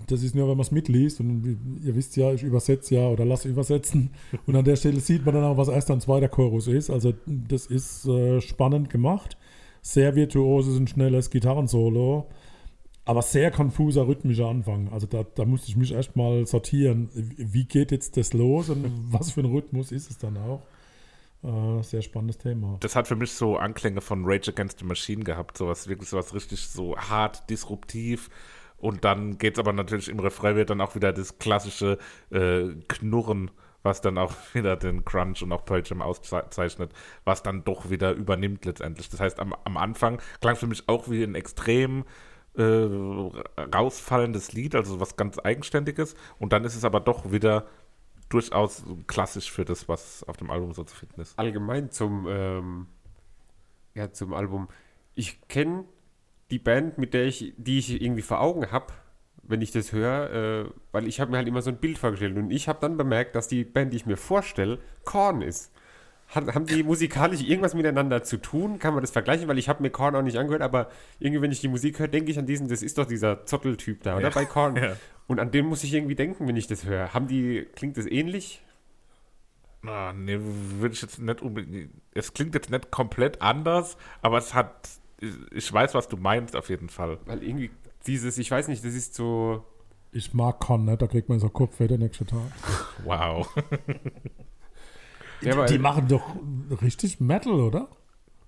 Das ist nur, wenn man es mitliest und ihr wisst ja, ich übersetze ja oder lasse übersetzen und an der Stelle sieht man dann auch, was erster und zweiter Chorus ist. Also das ist äh, spannend gemacht. Sehr virtuoses und schnelles Gitarrensolo. Aber sehr konfuser rhythmischer Anfang. Also da, da musste ich mich erst mal sortieren. Wie geht jetzt das los und *laughs* was für ein Rhythmus ist es dann auch? Äh, sehr spannendes Thema. Das hat für mich so Anklänge von Rage Against the Machine gehabt. Sowas, wirklich sowas richtig so hart, disruptiv. Und dann geht es aber natürlich im Refrain wird dann auch wieder das klassische äh, Knurren, was dann auch *laughs* wieder den Crunch und auch Pearl Jam auszeichnet, was dann doch wieder übernimmt letztendlich. Das heißt, am, am Anfang klang für mich auch wie ein extrem äh, rausfallendes Lied, also was ganz Eigenständiges. Und dann ist es aber doch wieder durchaus klassisch für das, was auf dem Album so zu finden ist. allgemein zum, ähm, ja, zum Album. Ich kenne die Band, mit der ich, die ich irgendwie vor Augen habe, wenn ich das höre, äh, weil ich habe mir halt immer so ein Bild vorgestellt und ich habe dann bemerkt, dass die Band, die ich mir vorstelle, Korn ist. Haben die musikalisch irgendwas miteinander zu tun? Kann man das vergleichen? Weil ich habe mir Korn auch nicht angehört, aber irgendwie, wenn ich die Musik höre, denke ich an diesen, das ist doch dieser Zotteltyp da, oder? Bei Korn. *laughs* Ja. Und an den muss ich irgendwie denken, wenn ich das höre. Haben die, klingt das ähnlich? Ah, nee, würde ich jetzt nicht unbedingt. Es klingt jetzt nicht komplett anders, aber es hat. Ich weiß, was du meinst, auf jeden Fall. Weil irgendwie dieses, ich weiß nicht, das ist so. Ich mag Con, ne? da kriegt man so Kopfweh der nächste Tag. *laughs* Wow. *laughs* Ja, weil- Die machen doch richtig Metal, oder?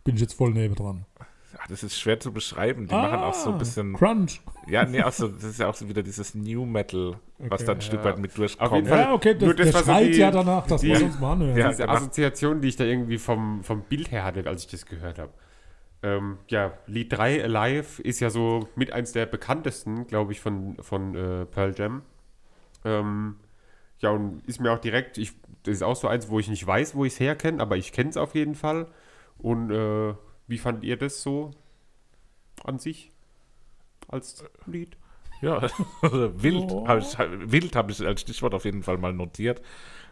Bin ich jetzt voll neben dran. Ja, das ist schwer zu beschreiben. Die machen auch so ein bisschen. Crunch. Ja, nee, auch so, das ist ja auch so wieder dieses New Metal, was Okay, da ein Stück weit mit Auf durchkommt. jeden Fall. Ja, okay, das, Nur das das war so schreit die- ja danach, dass die- wir uns mal anhören. Ja, diese. Assoziation, die ich da irgendwie vom, vom Bild her hatte, als ich das gehört habe. Ähm, ja, Lied 3, Alive, ist ja so mit eins der bekanntesten, glaube ich, von, von äh, Pearl Jam. Ähm, ja, und ist mir auch direkt, ich, das ist auch so eins, wo ich nicht weiß, wo ich es herkenne, aber ich kenne es auf jeden Fall. Und äh, wie fand ihr das so an sich als Lied? Ja, *laughs* wild Oh. habe ich, wild hab ich als Stichwort auf jeden Fall mal notiert.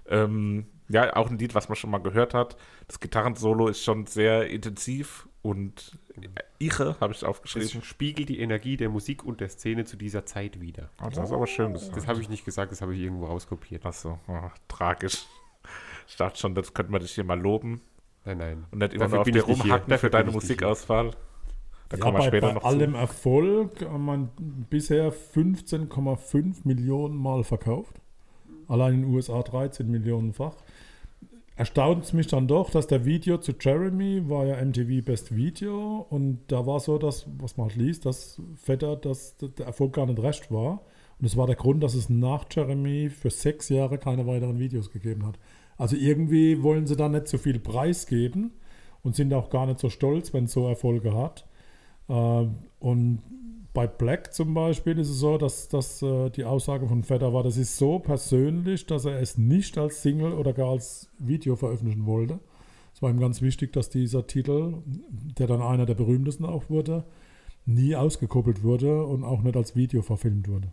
Ähm, ja, auch ein Lied, was man schon mal gehört hat. Das Gitarrensolo ist schon sehr intensiv und Iche habe ich Das aufgeschrieben. spiegelt die Energie der Musik und der Szene zu dieser Zeit wieder. Oh, das ist aber schön gesagt. Das habe ich nicht gesagt, das habe ich irgendwo rauskopiert. Achso, oh, tragisch. Ich dachte schon, das könnte man dich hier mal loben Nein, nein. und nicht immer Dafür nur auf dir ich rumhacken für deine ich. Musikauswahl. Da Ja, kommen wir bei, später bei noch allem zu. Erfolg haben man bisher 15,5 Millionen Mal verkauft. Allein in den USA 13 Millionenfach. Erstaunt es mich dann doch, dass der Video zu Jeremy war ja MTV Best Video und da war so, dass, was man halt liest, dass Vetter, dass der Erfolg gar nicht recht war. Und das war der Grund, dass es nach Jeremy für sechs Jahre keine weiteren Videos gegeben hat. Also irgendwie wollen sie da nicht so viel Preis geben und sind auch gar nicht so stolz, wenn es so Erfolge hat. Äh, und bei Black zum Beispiel ist es so, dass, dass äh, die Aussage von Vetter war, das ist so persönlich, dass er es nicht als Single oder gar als Video veröffentlichen wollte. Es war ihm ganz wichtig, dass dieser Titel, der dann einer der berühmtesten auch wurde, nie ausgekoppelt wurde und auch nicht als Video verfilmt wurde.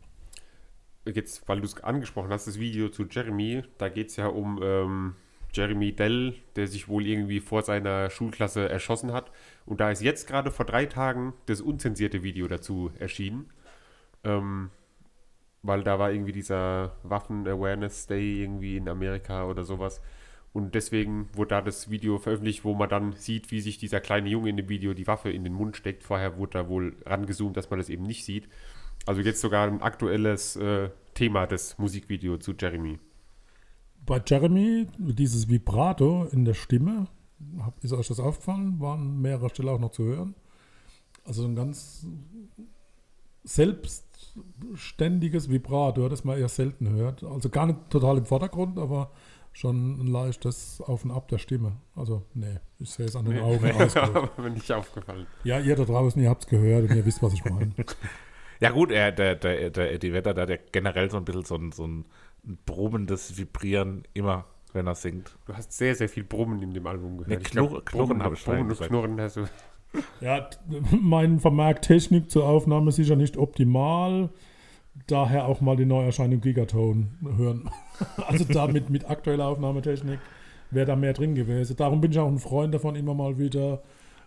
Jetzt, weil du es angesprochen hast, das Video zu Jeremy, da geht es ja um ähm, Jeremy Dell, der sich wohl irgendwie vor seiner Schulklasse erschossen hat. Und da ist jetzt gerade vor drei Tagen das unzensierte Video dazu erschienen. Ähm, weil da war irgendwie dieser Waffen-Awareness Day irgendwie in Amerika oder sowas. Und deswegen wurde da das Video veröffentlicht, wo man dann sieht, wie sich dieser kleine Junge in dem Video die Waffe in den Mund steckt. Vorher wurde da wohl rangezoomt, dass man das eben nicht sieht. Also jetzt sogar ein aktuelles äh, Thema des Musikvideos zu Jeremy. Bei Jeremy, dieses Vibrato in der Stimme, hab, ist euch das aufgefallen? War an mehrerer Stelle auch noch zu hören. Also ein ganz selbstständiges Vibrato, das man eher selten hört. Also gar nicht total im Vordergrund, aber schon ein leichtes Auf und Ab der Stimme. Also, nee, ich sehe es an den Augen. *laughs* alles gut. Aber mir nicht aufgefallen. Ja, ihr da draußen, ihr habt es gehört und ihr wisst, was ich meine. *laughs* Ja gut, er, der, der, der Eddie Vedder, der hat ja generell so ein bisschen so ein, so ein brummendes Vibrieren immer, wenn er singt. Du hast sehr, sehr viel Brummen in dem Album gehört. Nee, Ich glaub, Knurr- Knurren habe ich Brummen und. Knurren hast du. *laughs* Ja, mein Vermerk Technik zur Aufnahme sicher nicht optimal. Daher auch mal die Neuerscheinung Gigatone hören. *laughs* Also damit mit aktueller Aufnahmetechnik wäre da mehr drin gewesen. Darum bin ich auch ein Freund davon, immer mal wieder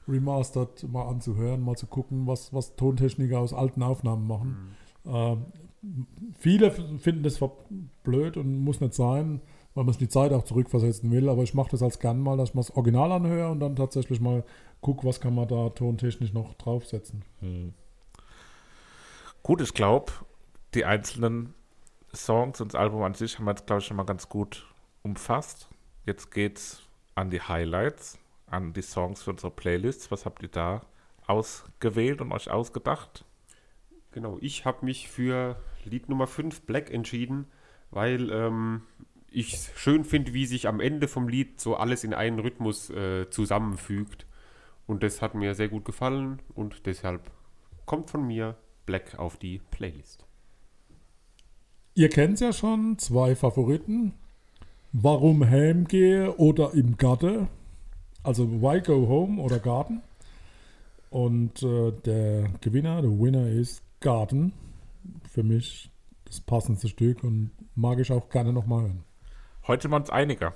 remastered mal anzuhören, mal zu gucken, was, was Tontechniker aus alten Aufnahmen machen. Ähm, viele finden das blöd und muss nicht sein, weil man die Zeit auch zurückversetzen will. Aber ich mache das als gern mal, dass ich mal das Original anhöre und dann tatsächlich mal gucke, was kann man da tontechnisch noch draufsetzen. Gut, ich glaube, die einzelnen Songs und das Album an sich haben wir jetzt, glaube ich, schon mal ganz gut umfasst. Jetzt geht's an die Highlights, an die Songs für unsere Playlists. Was habt ihr da ausgewählt und euch ausgedacht? Genau, ich habe mich für Lied Nummer 5 Black entschieden, weil ähm, ich es schön finde, wie sich am Ende vom Lied so alles in einen Rhythmus äh, zusammenfügt. Und das hat mir sehr gut gefallen und deshalb kommt von mir Black auf die Playlist. Ihr kennt es ja schon, zwei Favoriten. Warum heimgehe oder im Garten. Also Why Go Home oder Garten. Und äh, der Gewinner, der Winner ist Garten. Für mich das passendste Stück und mag ich auch gerne nochmal hören. Heute wir uns einiger.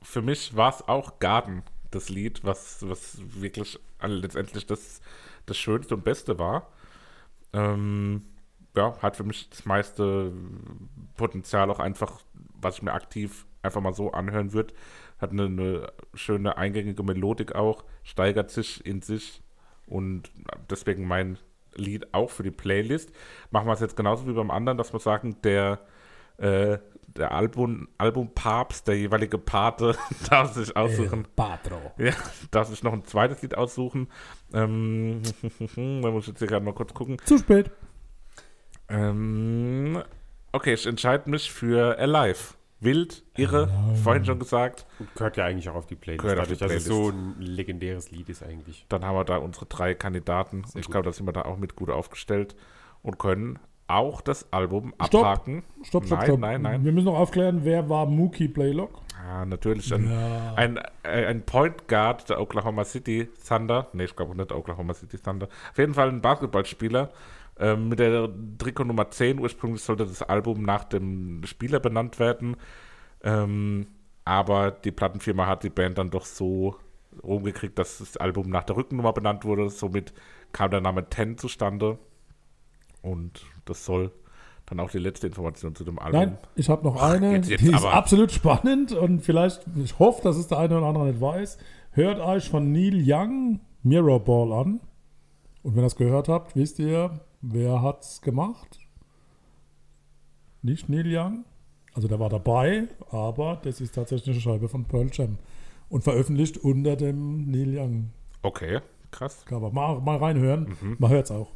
Für mich war es auch Garden, das Lied, was, was wirklich letztendlich das, das Schönste und Beste war. Ähm, ja, hat für mich das meiste Potenzial auch einfach, was ich mir aktiv einfach mal so anhören würde. Hat eine, eine schöne eingängige Melodik auch, steigert sich in sich und deswegen mein Lied auch für die Playlist. Machen wir es jetzt genauso wie beim anderen, dass wir sagen, der, äh, der Album, Albumpapst, der jeweilige Pate, *laughs* darf sich aussuchen. Patro. Ja, darf sich noch ein zweites Lied aussuchen. Ähm, *laughs* da muss ich jetzt hier gerade mal kurz gucken. Zu spät. Ähm, okay, ich entscheide mich für Alive. Wild, irre, vorhin schon gesagt. Und gehört ja eigentlich auch auf die Playlist. Gehört auf die dass es so Playlist. ein legendäres Lied ist eigentlich. Dann haben wir da unsere drei Kandidaten. und ich gut. glaube, da sind wir da auch mit gut aufgestellt und können auch das Album Stopp. abhaken. Stopp, stopp, nein, stopp. nein, nein. Wir müssen noch aufklären, wer war Mookie Blaylock? Ja, natürlich ein, ein, äh, ein Point Guard der Oklahoma City Thunder. Nee, ich glaube nicht Oklahoma City Thunder. Auf jeden Fall ein Basketballspieler. Ähm, mit der Trikot Nummer 10. Ursprünglich sollte das Album nach dem Spieler benannt werden. Ähm, aber die Plattenfirma hat die Band dann doch so rumgekriegt, dass das Album nach der Rückennummer benannt wurde. Somit kam der Name 10 zustande. Und das soll dann auch die letzte Information zu dem Album. Nein, ich habe noch eine, jetzt- jetzt die ist aber. absolut spannend und vielleicht, ich hoffe, dass es der eine oder andere nicht weiß. Hört euch von Neil Young Mirrorball an. Und wenn ihr das gehört habt, wisst ihr, wer hat's gemacht? Nicht Neil Young. Also der war dabei, aber das ist tatsächlich eine Scheibe von Pearl Jam. Und veröffentlicht unter dem Neil Young Okay, krass. Cover. Mal, mal reinhören, Mhm. man hört's auch.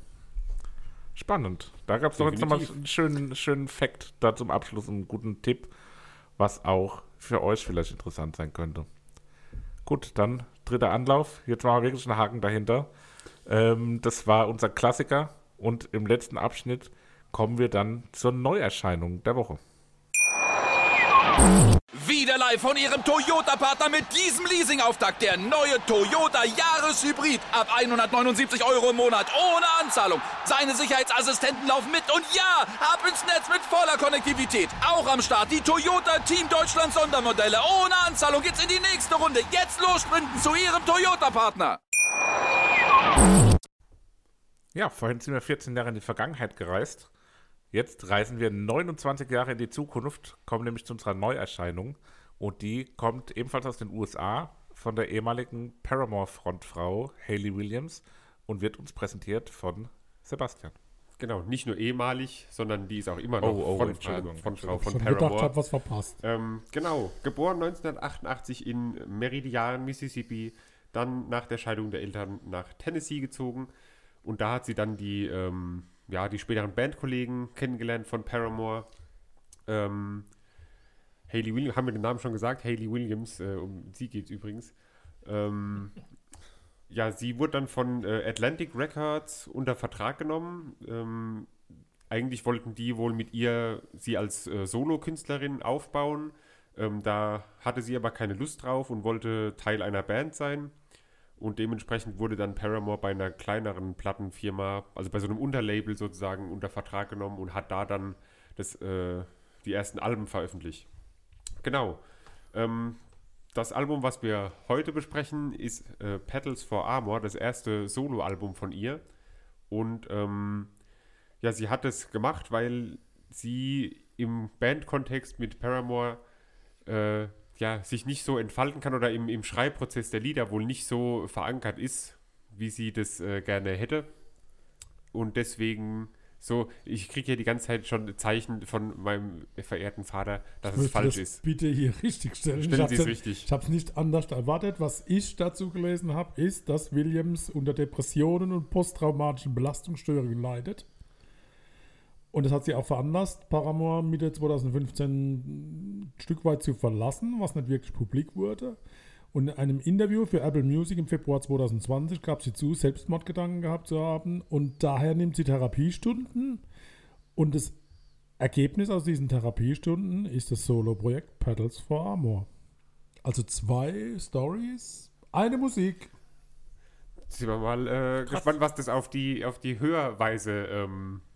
Spannend. Da gab es doch jetzt nochmal einen schönen, schönen Fact da zum Abschluss, einen guten Tipp, was auch für euch vielleicht interessant sein könnte. Gut, dann dritter Anlauf. Jetzt machen wir wirklich einen Haken dahinter. Ähm, das war unser Klassiker und im letzten Abschnitt kommen wir dann zur Neuerscheinung der Woche. Wieder live von Ihrem Toyota-Partner mit diesem Leasing-Auftakt. Der neue Toyota Jahreshybrid. Ab 179 Euro im Monat. Ohne Anzahlung. Seine Sicherheitsassistenten laufen mit. Und ja, ab ins Netz mit voller Konnektivität. Auch am Start die Toyota Team Deutschland Sondermodelle. Ohne Anzahlung geht's in die nächste Runde. Jetzt los sprinten zu Ihrem Toyota-Partner. Ja, vorhin sind wir 14 Jahre in die Vergangenheit gereist. Jetzt reisen wir 29 Jahre in die Zukunft, kommen nämlich zu unserer Neuerscheinung. Und die kommt ebenfalls aus den USA von der ehemaligen Paramore-Frontfrau Hayley Williams und wird uns präsentiert von Sebastian. Genau, nicht nur ehemalig, sondern die ist auch immer noch Oh, oh, von, Entschuldigung, von Frau von Schon gedacht, Paramore. hat was verpasst. Ähm, genau, geboren 1988 in Meridian, Mississippi, dann nach der Scheidung der Eltern nach Tennessee gezogen und da hat sie dann die, ähm, ja, die späteren Bandkollegen kennengelernt von Paramore. Ähm, Hayley Williams, haben wir den Namen schon gesagt? Hayley Williams, äh, um sie geht es übrigens. Ähm, *laughs* ja, sie wurde dann von äh, Atlantic Records unter Vertrag genommen. Ähm, eigentlich wollten die wohl mit ihr sie als äh, Solokünstlerin aufbauen. Ähm, da hatte sie aber keine Lust drauf und wollte Teil einer Band sein. Und dementsprechend wurde dann Paramore bei einer kleineren Plattenfirma, also bei so einem Unterlabel sozusagen, unter Vertrag genommen und hat da dann das, äh, die ersten Alben veröffentlicht. Genau. Ähm, das Album, was wir heute besprechen, ist äh, Petals for Armor, das erste Soloalbum von ihr. Und ähm, ja, sie hat es gemacht, weil sie im Bandkontext mit Paramore äh, ja, sich nicht so entfalten kann oder im, im Schreibprozess der Lieder wohl nicht so verankert ist, wie sie das äh, gerne hätte. Und deswegen so, ich kriege ja die ganze Zeit schon Zeichen von meinem verehrten Vater, dass Ich es falsch das ist. bitte hier *laughs* richtig stellen. Stellen ich Sie es richtig. Ich habe es nicht anders erwartet. Was ich dazu gelesen habe, ist, dass Williams unter Depressionen und posttraumatischen Belastungsstörungen leidet. Und das hat sie auch veranlasst, Paramore Mitte 2015 ein Stück weit zu verlassen, was nicht wirklich publik wurde. Und in einem Interview für Apple Music im Februar 2020 gab sie zu, Selbstmordgedanken gehabt zu haben. Und daher nimmt sie Therapiestunden. Und das Ergebnis aus diesen Therapiestunden ist das Solo-Projekt Pedals for Armor. Also zwei Stories, eine Musik. Sind wir mal äh, gespannt, was das auf die, auf die Hörweise ähm, äh,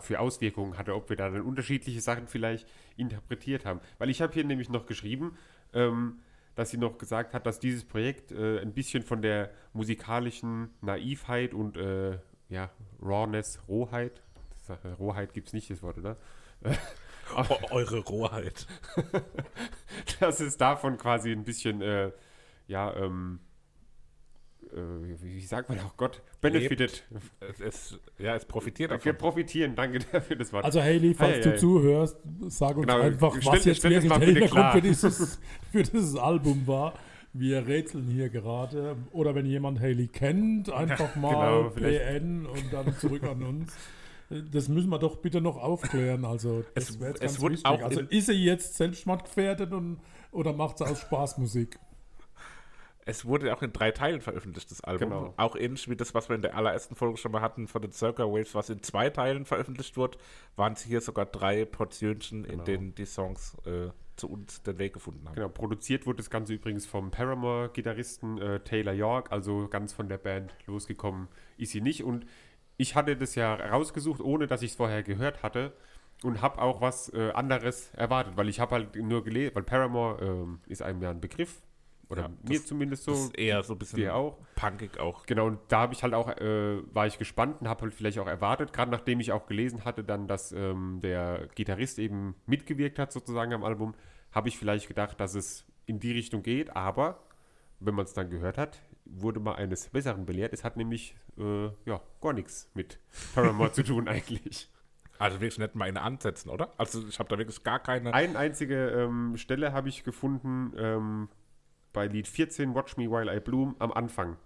für Auswirkungen hatte, ob wir da dann unterschiedliche Sachen vielleicht interpretiert haben. Weil ich habe hier nämlich noch geschrieben, ähm, dass sie noch gesagt hat, dass dieses Projekt äh, ein bisschen von der musikalischen Naivheit und äh, ja, Rawness, Rohheit, das, äh, Rohheit gibt es nicht, das Wort, oder? *laughs* eure Rohheit. *laughs* dass es davon quasi ein bisschen, äh, ja, ähm, äh, wie sagt man auch Gott, benefited. Es, es, ja, es profitiert Wir davon. profitieren, danke *laughs* für das Wort. Also Haley, falls Ei, du ei. zuhörst, sag uns Genau, einfach, stell- was jetzt stell wirklich der Hintergrund für dieses, für dieses Album war. Wir rätseln hier gerade. Oder wenn jemand Haley kennt, einfach mal genau. PN und dann zurück an uns. Das müssen wir doch bitte noch aufklären. Also, das Es- wäre jetzt es ganz auch Also, ist sie jetzt selbstmordgefährdet und, oder macht sie aus Spaßmusik? Es wurde auch in drei Teilen veröffentlicht, das Album. Genau. Auch ähnlich wie das, was wir in der allerersten Folge schon mal hatten von den Circa Waves, was in zwei Teilen veröffentlicht wurde, waren es hier sogar drei Portionchen, in denen die Songs äh, zu uns den Weg gefunden haben. Genau, produziert wurde das Ganze übrigens vom Paramore-Gitarristen äh, Taylor York, also ganz von der Band losgekommen ist sie nicht. Und ich hatte das ja rausgesucht, ohne dass ich es vorher gehört hatte und habe auch was äh, anderes erwartet, weil ich habe halt nur gelesen, weil Paramore ähm, ist einem ja ein Begriff, oder Ja, mir zumindest so. Das ist eher so ein bisschen dir auch. punkig auch. Genau, und da habe ich halt auch, äh, war ich gespannt und habe halt vielleicht auch erwartet, gerade nachdem ich auch gelesen hatte, dann, dass ähm, der Gitarrist eben mitgewirkt hat sozusagen am Album, habe ich vielleicht gedacht, dass es in die Richtung geht, aber wenn man es dann gehört hat, wurde man eines Besseren belehrt. Es hat nämlich äh, ja, gar nichts mit Paramore zu tun eigentlich. *laughs* Also wirklich nicht mal in Ansätzen, oder? Also ich habe da wirklich gar keine. Eine einzige ähm, Stelle habe ich gefunden ähm, bei Lied 14, Watch Me While I Bloom, am Anfang.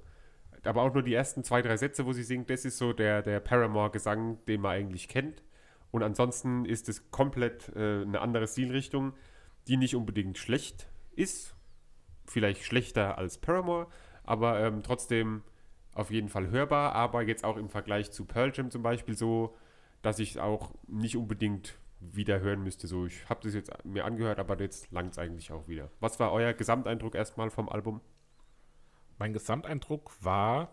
Aber auch nur die ersten zwei, drei Sätze, wo sie singt, das ist so der, der Paramore-Gesang, den man eigentlich kennt. Und ansonsten ist es komplett äh, eine andere Stilrichtung, die nicht unbedingt schlecht ist. Vielleicht schlechter als Paramore, aber ähm, trotzdem auf jeden Fall hörbar. Aber jetzt auch im Vergleich zu Pearl Jam zum Beispiel so, dass ich es auch nicht unbedingt wieder hören müsste. So, ich habe das jetzt mir angehört, aber jetzt langt es eigentlich auch wieder. Was war euer Gesamteindruck erstmal vom Album? Mein Gesamteindruck war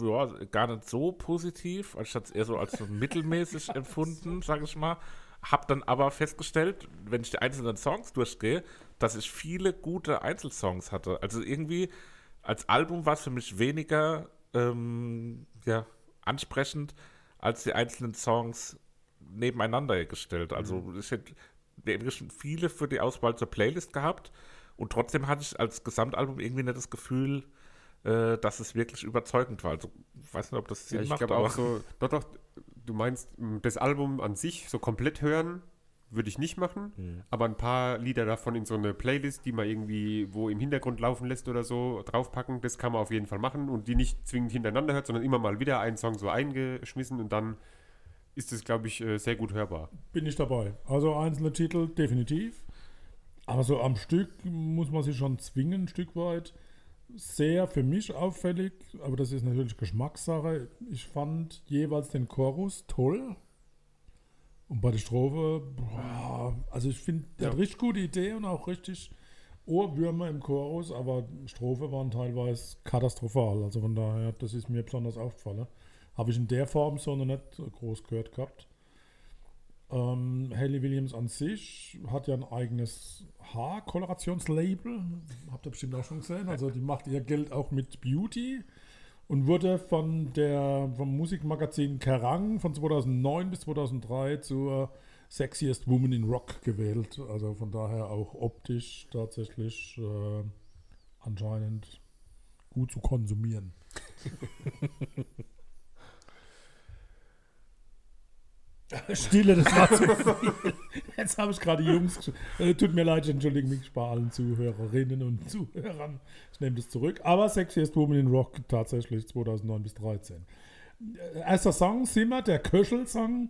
ja, gar nicht so positiv. Ich hatte es eher so als so mittelmäßig *laughs* empfunden, sage ich mal. Hab dann aber festgestellt, wenn ich die einzelnen Songs durchgehe, dass ich viele gute Einzelsongs hatte. Also irgendwie als Album war es für mich weniger ähm, ja, ansprechend als die einzelnen Songs nebeneinander gestellt. Also ich hätte wirklich viele für die Auswahl zur Playlist gehabt und trotzdem hatte ich als Gesamtalbum irgendwie nicht das Gefühl, äh, dass es wirklich überzeugend war. Also ich weiß nicht, ob das Sinn Ja, ich macht, glaube aber auch so, doch, doch, du meinst, das Album an sich so komplett hören würde ich nicht machen, aber ein paar Lieder davon in so eine Playlist, die man irgendwie wo im Hintergrund laufen lässt oder so, draufpacken, das kann man auf jeden Fall machen und die nicht zwingend hintereinander hört, sondern immer mal wieder einen Song so eingeschmissen und dann ist es, glaube ich, äh, sehr gut hörbar. Bin ich dabei. Also einzelne Titel definitiv. Aber so am Stück muss man sich schon zwingen, ein Stück weit. Sehr für mich auffällig, aber das ist natürlich Geschmackssache. Ich fand jeweils den Chorus toll. Und bei der Strophe, boah, also ich finde, der hat richtig gute Idee und auch richtig Ohrwürmer im Chorus, aber Strophe waren teilweise katastrophal. Also von daher, das ist mir besonders aufgefallen. Habe ich in der Form so noch nicht groß gehört gehabt. Ähm, Hayley Williams an sich hat ja ein eigenes Haarkolorationslabel. Habt ihr bestimmt auch schon gesehen. Also die macht ihr Geld auch mit Beauty und wurde von der, vom Musikmagazin Kerrang von 2009 bis 2003 zur Sexiest Woman in Rock gewählt. Also von daher auch optisch tatsächlich äh, anscheinend gut zu konsumieren. *laughs* Stille, das war zu viel. Jetzt habe ich gerade Jungs. Äh, tut mir leid, ich entschuldige mich bei allen Zuhörerinnen und Zuhörern. Ich nehme das zurück. Aber Sexiest Woman in Rock tatsächlich 2009 bis 2013. Äh, Erster Song, Simmer, der Köchel-Song,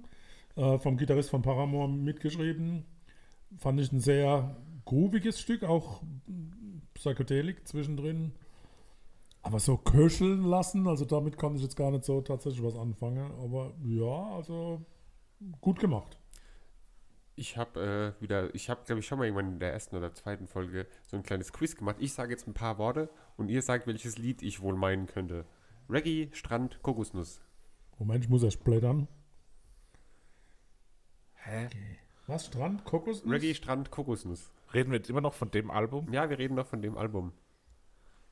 äh, vom Gitarrist von Paramore mitgeschrieben. Fand ich ein sehr grooviges Stück, auch Psychedelik zwischendrin. Aber so köcheln lassen, also damit kann ich jetzt gar nicht so tatsächlich was anfangen. Aber ja, also gut gemacht. Ich habe äh, wieder, ich habe, glaube ich, schon mal irgendwann in der ersten oder zweiten Folge so ein kleines Quiz gemacht. Ich sage jetzt ein paar Worte und ihr sagt, welches Lied ich wohl meinen könnte. Reggae, Strand, Kokosnuss. Moment, ich muss erst blättern. Hä? Was? Strand? Kokosnuss? Reggae, Strand, Kokosnuss. Reden wir jetzt immer noch von dem Album? Ja, wir reden noch von dem Album.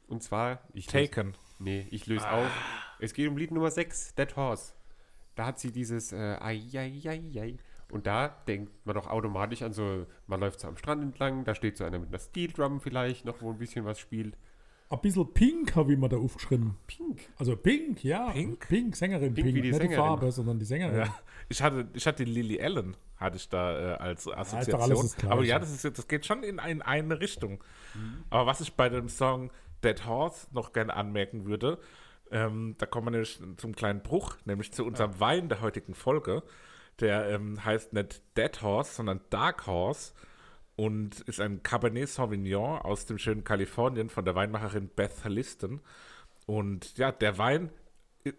Und zwar, ich löse, Taken. nee, ich löse auf. Es geht um Lied Nummer 6, Dead Horse. Da hat sie dieses äh, ai, ai, ai, ai. Und da denkt man doch automatisch an so, man läuft so am Strand entlang, da steht so einer mit einer Steel Drum vielleicht noch, wo ein bisschen was spielt. Ein bisschen Pink habe ich mir da aufgeschrieben. Pink. Also Pink, ja. Pink? Pink, Sängerin Pink Pink. wie die Nicht die Sängerin. Farbe, sondern die Sängerin. Ja. Ich hatte, ich hatte Lily Allen, hatte ich da äh, als Assoziation. Gleiche. Aber ja, das, ist, jetzt- das geht schon in, in eine Richtung. Aber was ich bei dem Song Dead Horse noch gerne anmerken würde, ähm, da kommen wir nämlich zum kleinen Bruch, nämlich zu unserem Wein der heutigen Folge. Der ähm, heißt nicht Dead Horse, sondern Dark Horse und ist ein Cabernet Sauvignon aus dem schönen Kalifornien von der Weinmacherin Beth Liston. Und ja, der Wein,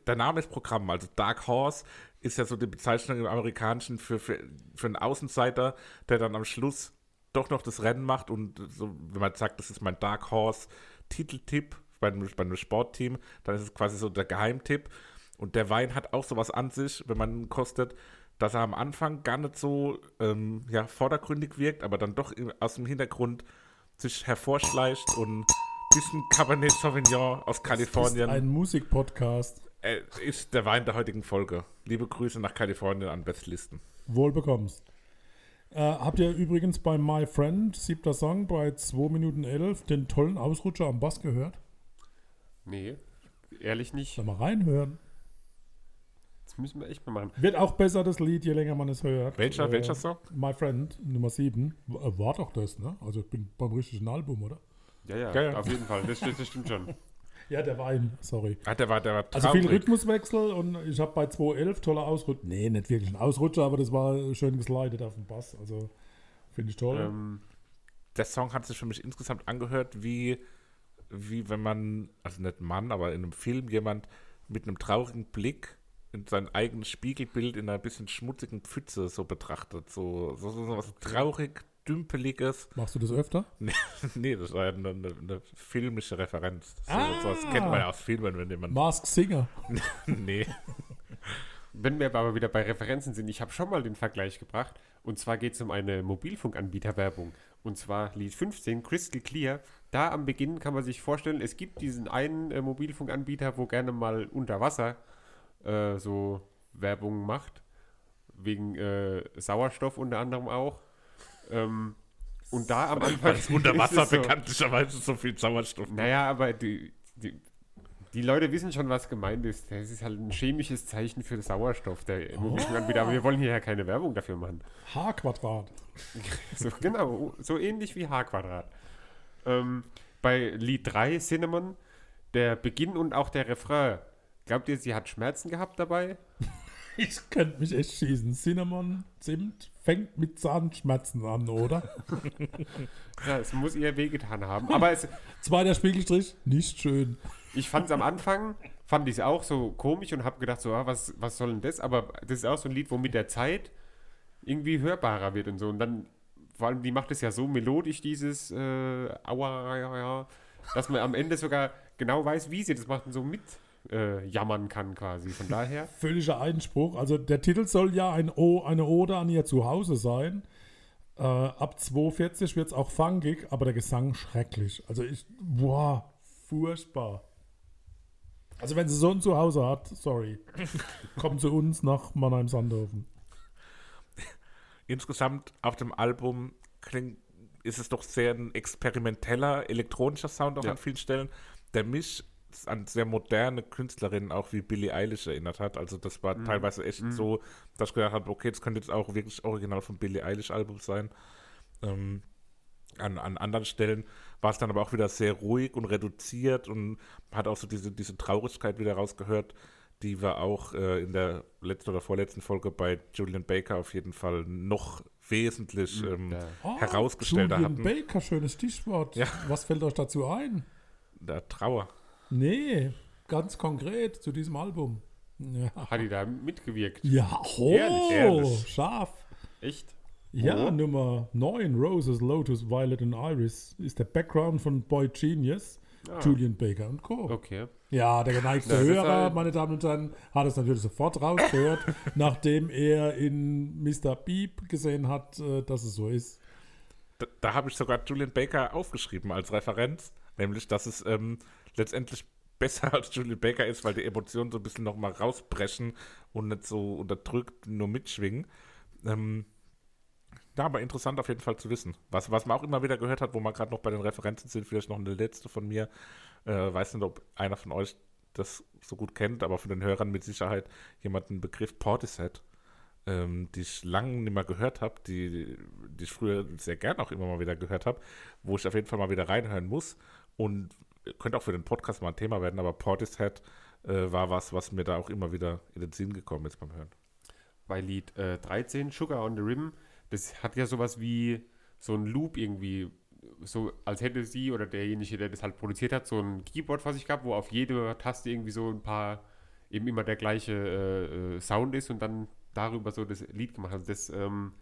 der Name ist Programm, also Dark Horse ist ja so die Bezeichnung im Amerikanischen für, für, für einen Außenseiter, der dann am Schluss doch noch das Rennen macht und so, wenn man sagt, das ist mein Dark Horse Titeltipp bei einem, bei einem Sportteam, dann ist es quasi so der Geheimtipp. Und der Wein hat auch sowas an sich, wenn man ihn kostet, dass er am Anfang gar nicht so ähm, ja, vordergründig wirkt, aber dann doch aus dem Hintergrund sich hervorschleicht und ein bisschen Cabernet Sauvignon aus Ist Kalifornien ein Musikpodcast. äh, ist der Wein der heutigen Folge. Liebe Grüße nach Kalifornien an Bestlisten. Wohl bekommst. Äh, habt ihr übrigens bei My Friend, siebter Song, bei 2 Minuten 11, den tollen Ausrutscher am Bass gehört? Nee, ehrlich nicht. Soll mal reinhören. Das müssen wir echt mal machen. Wird auch besser, das Lied, je länger man es hört. Welcher, Äh, welcher Song? My Friend, Nummer 7. War war doch das, ne? Also ich bin beim richtigen Album, oder? Ja, ja, Ja, ja. auf jeden Fall. Das, stimmt- das stimmt schon. *laughs* Ja, der Wein, sorry. Ah, der war, der war Also viel Rhythmuswechsel und ich habe bei 2.11 toller Ausrutscher. Nee, nicht wirklich ein Ausrutscher, aber das war schön geslidet auf dem Bass. Also finde ich toll. ähm, Der Song hat sich für mich insgesamt angehört, wie, wie wenn man, also nicht Mann, aber in einem Film jemand mit einem traurigen Blick in sein eigenes Spiegelbild in einer bisschen schmutzigen Pfütze so betrachtet. So, so, so was traurig, dümpeliges. Machst du das öfter? *laughs* Nee, nee, das war eine, eine, eine filmische Referenz. So, Ah. so, das kennt man ja aus Filmen, wenn jemand. Mask Singer. *laughs* *laughs* nee. wenn wir aber wieder bei Referenzen sind, ich habe schon mal den Vergleich gebracht. Und zwar geht es um eine Mobilfunkanbieterwerbung. Und zwar Lied 15, Crystal Clear. Da am Beginn kann man sich vorstellen, es gibt diesen einen äh, Mobilfunkanbieter, wo gerne mal unter Wasser äh, so Werbung macht. Wegen äh, Sauerstoff unter anderem auch. Ähm, und da am Anfang. Unter *laughs* ist Wasser es so, bekanntlicherweise so viel Sauerstoff. Naja, aber die, die, die Leute wissen schon, was gemeint ist. Das ist halt ein chemisches Zeichen für Sauerstoff, der Mobilfunkanbieter. Aber wir wollen hier ja keine Werbung dafür machen. H-Quadrat. *laughs* So, genau, so ähnlich wie H-Quadrat. Ähm, bei Lied 3, Cinnamon, der Beginn und auch der Refrain. Glaubt ihr, sie hat Schmerzen gehabt dabei? *laughs* Ich könnte mich echt schießen. Cinnamon, Zimt, fängt mit Zahnschmerzen an, oder? *laughs* Ja, es muss ihr wehgetan haben. Aber es, Zweiter Spiegelstrich, nicht schön. ich fand es am Anfang, fand ich es auch so komisch und habe gedacht, so, ah, was, was soll denn das? Aber das ist auch so ein Lied, wo mit der Zeit irgendwie hörbarer wird und so. Und dann, vor allem, die macht es ja so melodisch, dieses äh, Aua, ja, ja, dass man am Ende sogar genau weiß, wie sie das macht und so mit äh, jammern kann quasi. Von daher, *laughs* Völliger Einspruch. Also der Titel soll ja ein o, eine Ode an ihr Zuhause sein. Äh, ab 2,40 wird es auch funkig, aber der Gesang schrecklich. Also ich, boah, furchtbar. Also wenn sie so ein Zuhause hat, sorry, *laughs* kommt zu uns nach Mannheim-Sandhofen. Insgesamt auf dem Album klingt, ist es doch sehr ein experimenteller, elektronischer Sound auch Ja. an vielen Stellen, der mich an sehr moderne Künstlerinnen auch wie Billie Eilish erinnert hat. Also das war teilweise echt so, dass ich gedacht habe, okay, das könnte jetzt auch wirklich original vom Billie Eilish Album sein. Ähm, an, an anderen Stellen war es dann aber auch wieder sehr ruhig und reduziert und hat auch so diese, diese Traurigkeit wieder rausgehört, die wir auch äh, in der letzten oder vorletzten Folge bei Julian Baker auf jeden Fall noch wesentlich ähm, ja. herausgestellter Julian hatten. Baker, schönes Stichwort. Ja. Was fällt euch dazu ein? Der Trauer. Nee, ganz konkret zu diesem Album. Ja, hat die da mitgewirkt. ja oh, Ehrlich, ehrlich. scharf. Echt? Ja, Oh. Nummer 9, Roses, Lotus, Violet und Iris, ist der Background von Boy Genius, Ah. Julian Baker und Co. Okay. Ja, der geneigte Hörer, halt- meine Damen und Herren, hat es natürlich sofort rausgehört, *laughs* nachdem er in Mr. Beep gesehen hat, äh, dass es so ist. Da, da habe ich sogar Julian Baker aufgeschrieben als Referenz, nämlich, dass es ähm, letztendlich *laughs* besser als Julian Baker ist, weil die Emotionen so ein bisschen nochmal rausbrechen und nicht so unterdrückt nur mitschwingen. Ähm, ja, aber interessant auf jeden Fall zu wissen. Was, was man auch immer wieder gehört hat, wo man gerade noch bei den Referenzen sind, vielleicht noch eine letzte von mir. Äh, weiß nicht, ob einer von euch das so gut kennt, aber von den Hörern mit Sicherheit jemand einen Begriff Portishead, ähm, die ich lange nicht mehr gehört habe, die, die ich früher sehr gern auch immer mal wieder gehört habe, wo ich auf jeden Fall mal wieder reinhören muss. Und könnte auch für den Podcast mal ein Thema werden, aber Portishead äh, war was, was mir da auch immer wieder in den Sinn gekommen ist beim Hören. Bei Lied äh, 13, Sugar on the Rim, das hat ja sowas wie so ein Loop irgendwie, so als hätte sie oder derjenige, der das halt produziert hat, so ein Keyboard vor sich gehabt, wo auf jede Taste irgendwie so ein paar, eben immer der gleiche äh, äh, Sound ist und dann darüber so das Lied gemacht. Also das ähm,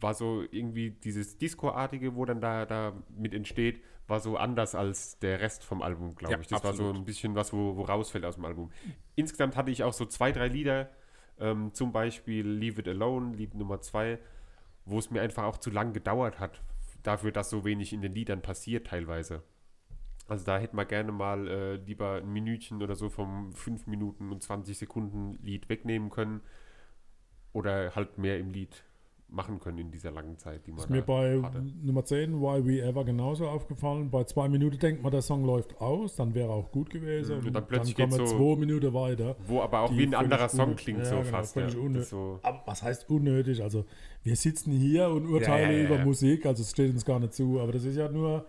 war so irgendwie dieses Disco-artige, wo dann da, da mit entsteht, war so anders als der Rest vom Album, glaube Ja, ich. Das war absolut. so ein bisschen was, wo, wo rausfällt aus dem Album. Insgesamt hatte ich auch so zwei, drei Lieder, ähm, zum Beispiel Leave It Alone, Lied Nummer zwei, wo es mir einfach auch zu lang gedauert hat, dafür, dass so wenig in den Liedern passiert teilweise. Also da hätte man gerne mal äh, lieber ein Minütchen oder so vom 5 Minuten und 20 Sekunden Lied wegnehmen können oder halt mehr im Lied machen können in dieser langen Zeit, die man Ist mir bei hatte. Nummer 10, Why We Ever, genauso aufgefallen. Bei zwei Minuten denkt man, der Song läuft aus, dann wäre auch gut gewesen. Mhm, und dann plötzlich kommen wir geht's so- zwei Minuten weiter. Wo aber auch wie ein anderer Song klingt ja, so genau, fast. Ja. So, was heißt unnötig? Also, wir sitzen hier und urteilen Ja, über. Musik, also es steht uns gar nicht zu, aber das ist ja nur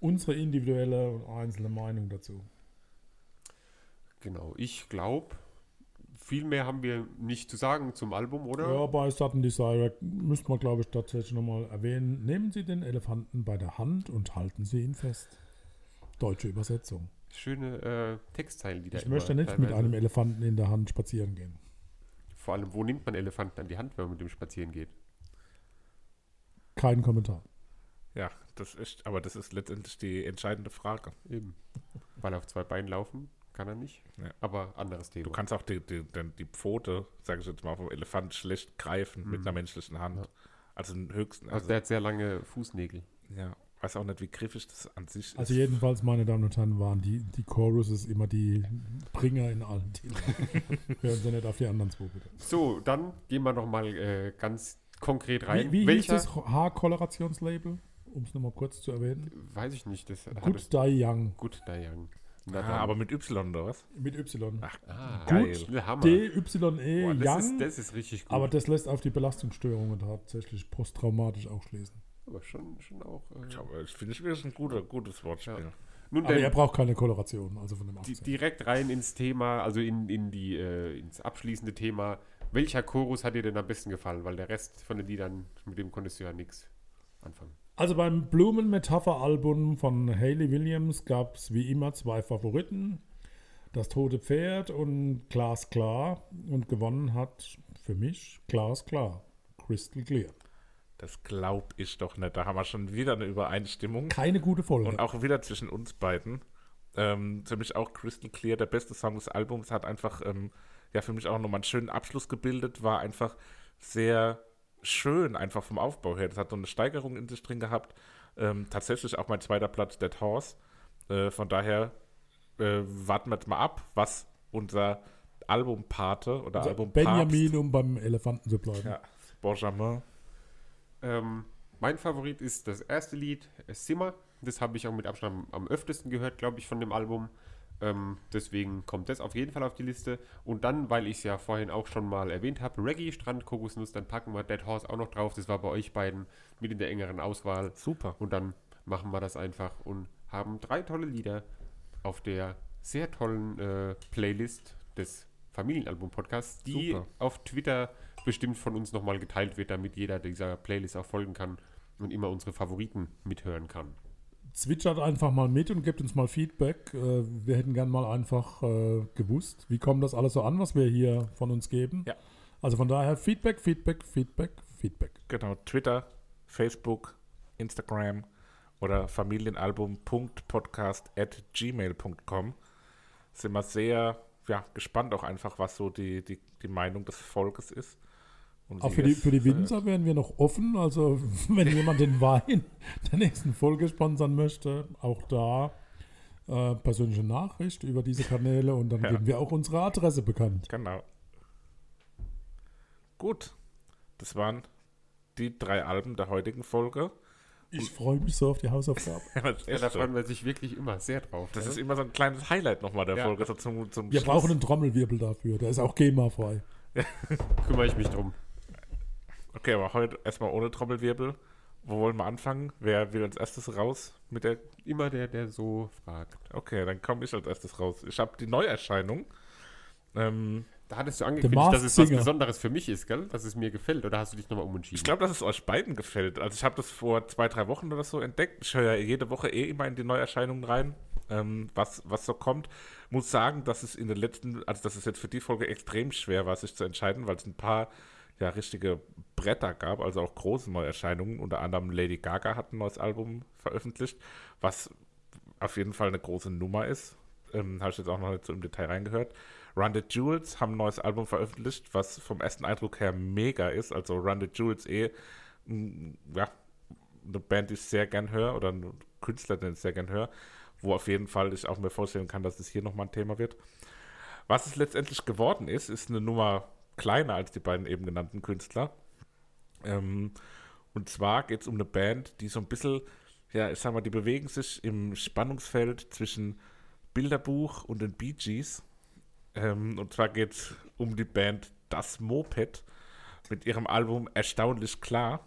unsere individuelle und einzelne Meinung dazu. genau. Ich glaube, viel mehr haben wir nicht zu sagen zum Album, oder? Ja, bei Sudden Desire müsste man, glaube ich, tatsächlich nochmal erwähnen. Nehmen Sie den Elefanten bei der Hand und halten Sie ihn fest. Deutsche Übersetzung. Schöne äh, Textzeilen, die da Ich immer möchte nicht mit teilweise- einem Elefanten in der Hand spazieren gehen. Vor allem, wo nimmt man Elefanten an die Hand, wenn man mit dem spazieren geht? Kein Kommentar. Ja, das ist, aber das ist letztendlich die entscheidende Frage. Eben. Weil auf zwei Beinen laufen kann er nicht. Ja. Aber anderes Thema. Du kannst auch die, die, die, die Pfote, sage ich jetzt mal, vom Elefant schlecht greifen mit einer menschlichen Hand. Also den höchsten, also also, der hat sehr lange Fußnägel. ja, weiß auch nicht, wie griffig das an sich Also ist. jedenfalls, meine Damen und Herren, waren die, die Choruses immer die Bringer in allen Titeln. *laughs* Hören Sie nicht auf die anderen zwei, bitte. So, dann gehen wir nochmal äh, ganz konkret rein. Wie, wie hieß das Haarkolerationslabel? Um es nochmal kurz zu erwähnen. Weiß ich nicht. Das Good Die Young. Good Young. Na ah, aber mit Y oder was? Mit Y. Ach, ah, geil. Gut, Hammer. D-Y-E Boah, das, ist, das ist richtig gut. aber das lässt auf die Belastungsstörungen tatsächlich posttraumatisch auch schließen. Aber schon, schon auch. Äh, Ich, aber ich finde es wirklich ein guter, gutes Wortspiel. Ja. nun Aber denn, er braucht keine Koloration, also von dem direkt rein ins Thema, also in, in die, äh, ins abschließende Thema. Welcher Chorus hat dir denn am besten gefallen? Weil der Rest von den Liedern, mit dem konntest du ja nichts anfangen. Also beim Blumen-Metapher-Album von Hayley Williams gab es wie immer zwei Favoriten. Das Tote Pferd und Glas Klar. Und gewonnen hat für mich Glas Klar. Crystal Clear. Das glaube ich doch nicht. Da haben wir schon wieder eine Übereinstimmung. Keine gute Folge. Und auch wieder zwischen uns beiden. Ähm, für mich auch Crystal Clear, der beste Song des Albums, hat einfach, ähm, ja, für mich auch nochmal einen schönen Abschluss gebildet, war einfach sehr schön, einfach vom Aufbau her. Das hat so eine Steigerung in sich drin gehabt. Ähm, tatsächlich auch mein zweiter Platz, Dead Horse. Äh, von daher äh, warten wir jetzt mal ab, was unser Albumpate oder also Album Benjamin, um beim Elefanten zu bleiben. Ja, Benjamin. Ähm, mein Favorit ist das erste Lied, Simmer. Das habe ich auch mit Abstand am, am öftesten gehört, glaube ich, von dem Album. Ähm, deswegen kommt das auf jeden Fall auf die Liste. Und dann, weil ich es ja vorhin auch schon mal erwähnt habe, Reggae, Strand, Kokosnuss, dann packen wir Dead Horse auch noch drauf. Das war bei euch beiden mit in der engeren Auswahl. Super. Und dann machen wir das einfach und haben drei tolle Lieder auf der sehr tollen äh, Playlist des Familienalbum-Podcasts, die Super. auf Twitter bestimmt von uns nochmal geteilt wird, damit jeder dieser Playlist auch folgen kann und immer unsere Favoriten mithören kann. Zwitschert einfach mal mit und gebt uns mal Feedback. Äh, Wir hätten gern mal einfach äh, gewusst, wie kommt das alles so an, was wir hier von uns geben. Ja. Also von daher Feedback, Feedback, Feedback, Feedback. Genau, Twitter, Facebook, Instagram oder familienalbum.podcast.gmail.com. Sind wir sehr ja, gespannt auch einfach, was so die, die, die Meinung des Volkes ist. Und Auch für die, für die Winzer wären wir noch offen. Also *laughs* wenn jemand den Wein *laughs* der nächsten Folge sponsern möchte, auch da äh, persönliche Nachricht über diese Kanäle und dann Ja. geben wir auch unsere Adresse bekannt. Genau. Gut. Das waren die drei Alben der heutigen Folge. Ich freue mich so auf die Hausaufgabe. *laughs* das ist, Ja, da freuen wir sich wirklich immer sehr drauf. das ne? ist immer so ein kleines Highlight nochmal der Ja. Folge. So zum, zum Wir Schluss. brauchen einen Trommelwirbel dafür. Der ist auch GEMA-frei. kümmere ich mich drum. Okay, aber heute erstmal ohne Trommelwirbel. Wo wollen wir anfangen? Wer will als erstes raus mit der Immer der, der so fragt. Okay, dann komme ich als erstes raus. Ich habe die Neuerscheinung. Ähm, Da hattest du angekündigt, dass es was. Besonderes für mich ist, gell? Dass es mir gefällt. Oder hast du dich nochmal umentschieden? ich glaube, dass es euch beiden gefällt. Also ich habe das vor zwei, drei Wochen oder so entdeckt. Ich höre ja jede Woche eh immer in die Neuerscheinungen rein, ähm, was, was so kommt. Muss sagen, dass es in den letzten, also dass es jetzt für die Folge extrem schwer war, sich zu entscheiden, weil es ein paar ja richtige Bretter gab, also auch große Neuerscheinungen. Unter anderem Lady Gaga hat ein neues Album veröffentlicht, was auf jeden Fall eine große Nummer ist. Ähm, Habe ich jetzt auch noch nicht so im Detail reingehört. Run the Jewels haben ein neues Album veröffentlicht, was vom ersten Eindruck her mega ist. Also Run the Jewels eh, ja, eine Band, die ich sehr gern höre oder ein Künstler, den ich sehr gern höre, wo auf jeden Fall ich auch mir vorstellen kann, dass es hier nochmal ein Thema wird. Was es letztendlich geworden ist, ist eine Nummer kleiner als die beiden eben genannten Künstler. Ähm, und zwar geht es um eine Band, die so ein bisschen, ja, ich sag mal, die bewegen sich im Spannungsfeld zwischen Bilderbuch und den Bee Gees. Ähm, und zwar geht es um die Band Das Moped mit ihrem Album Erstaunlich klar.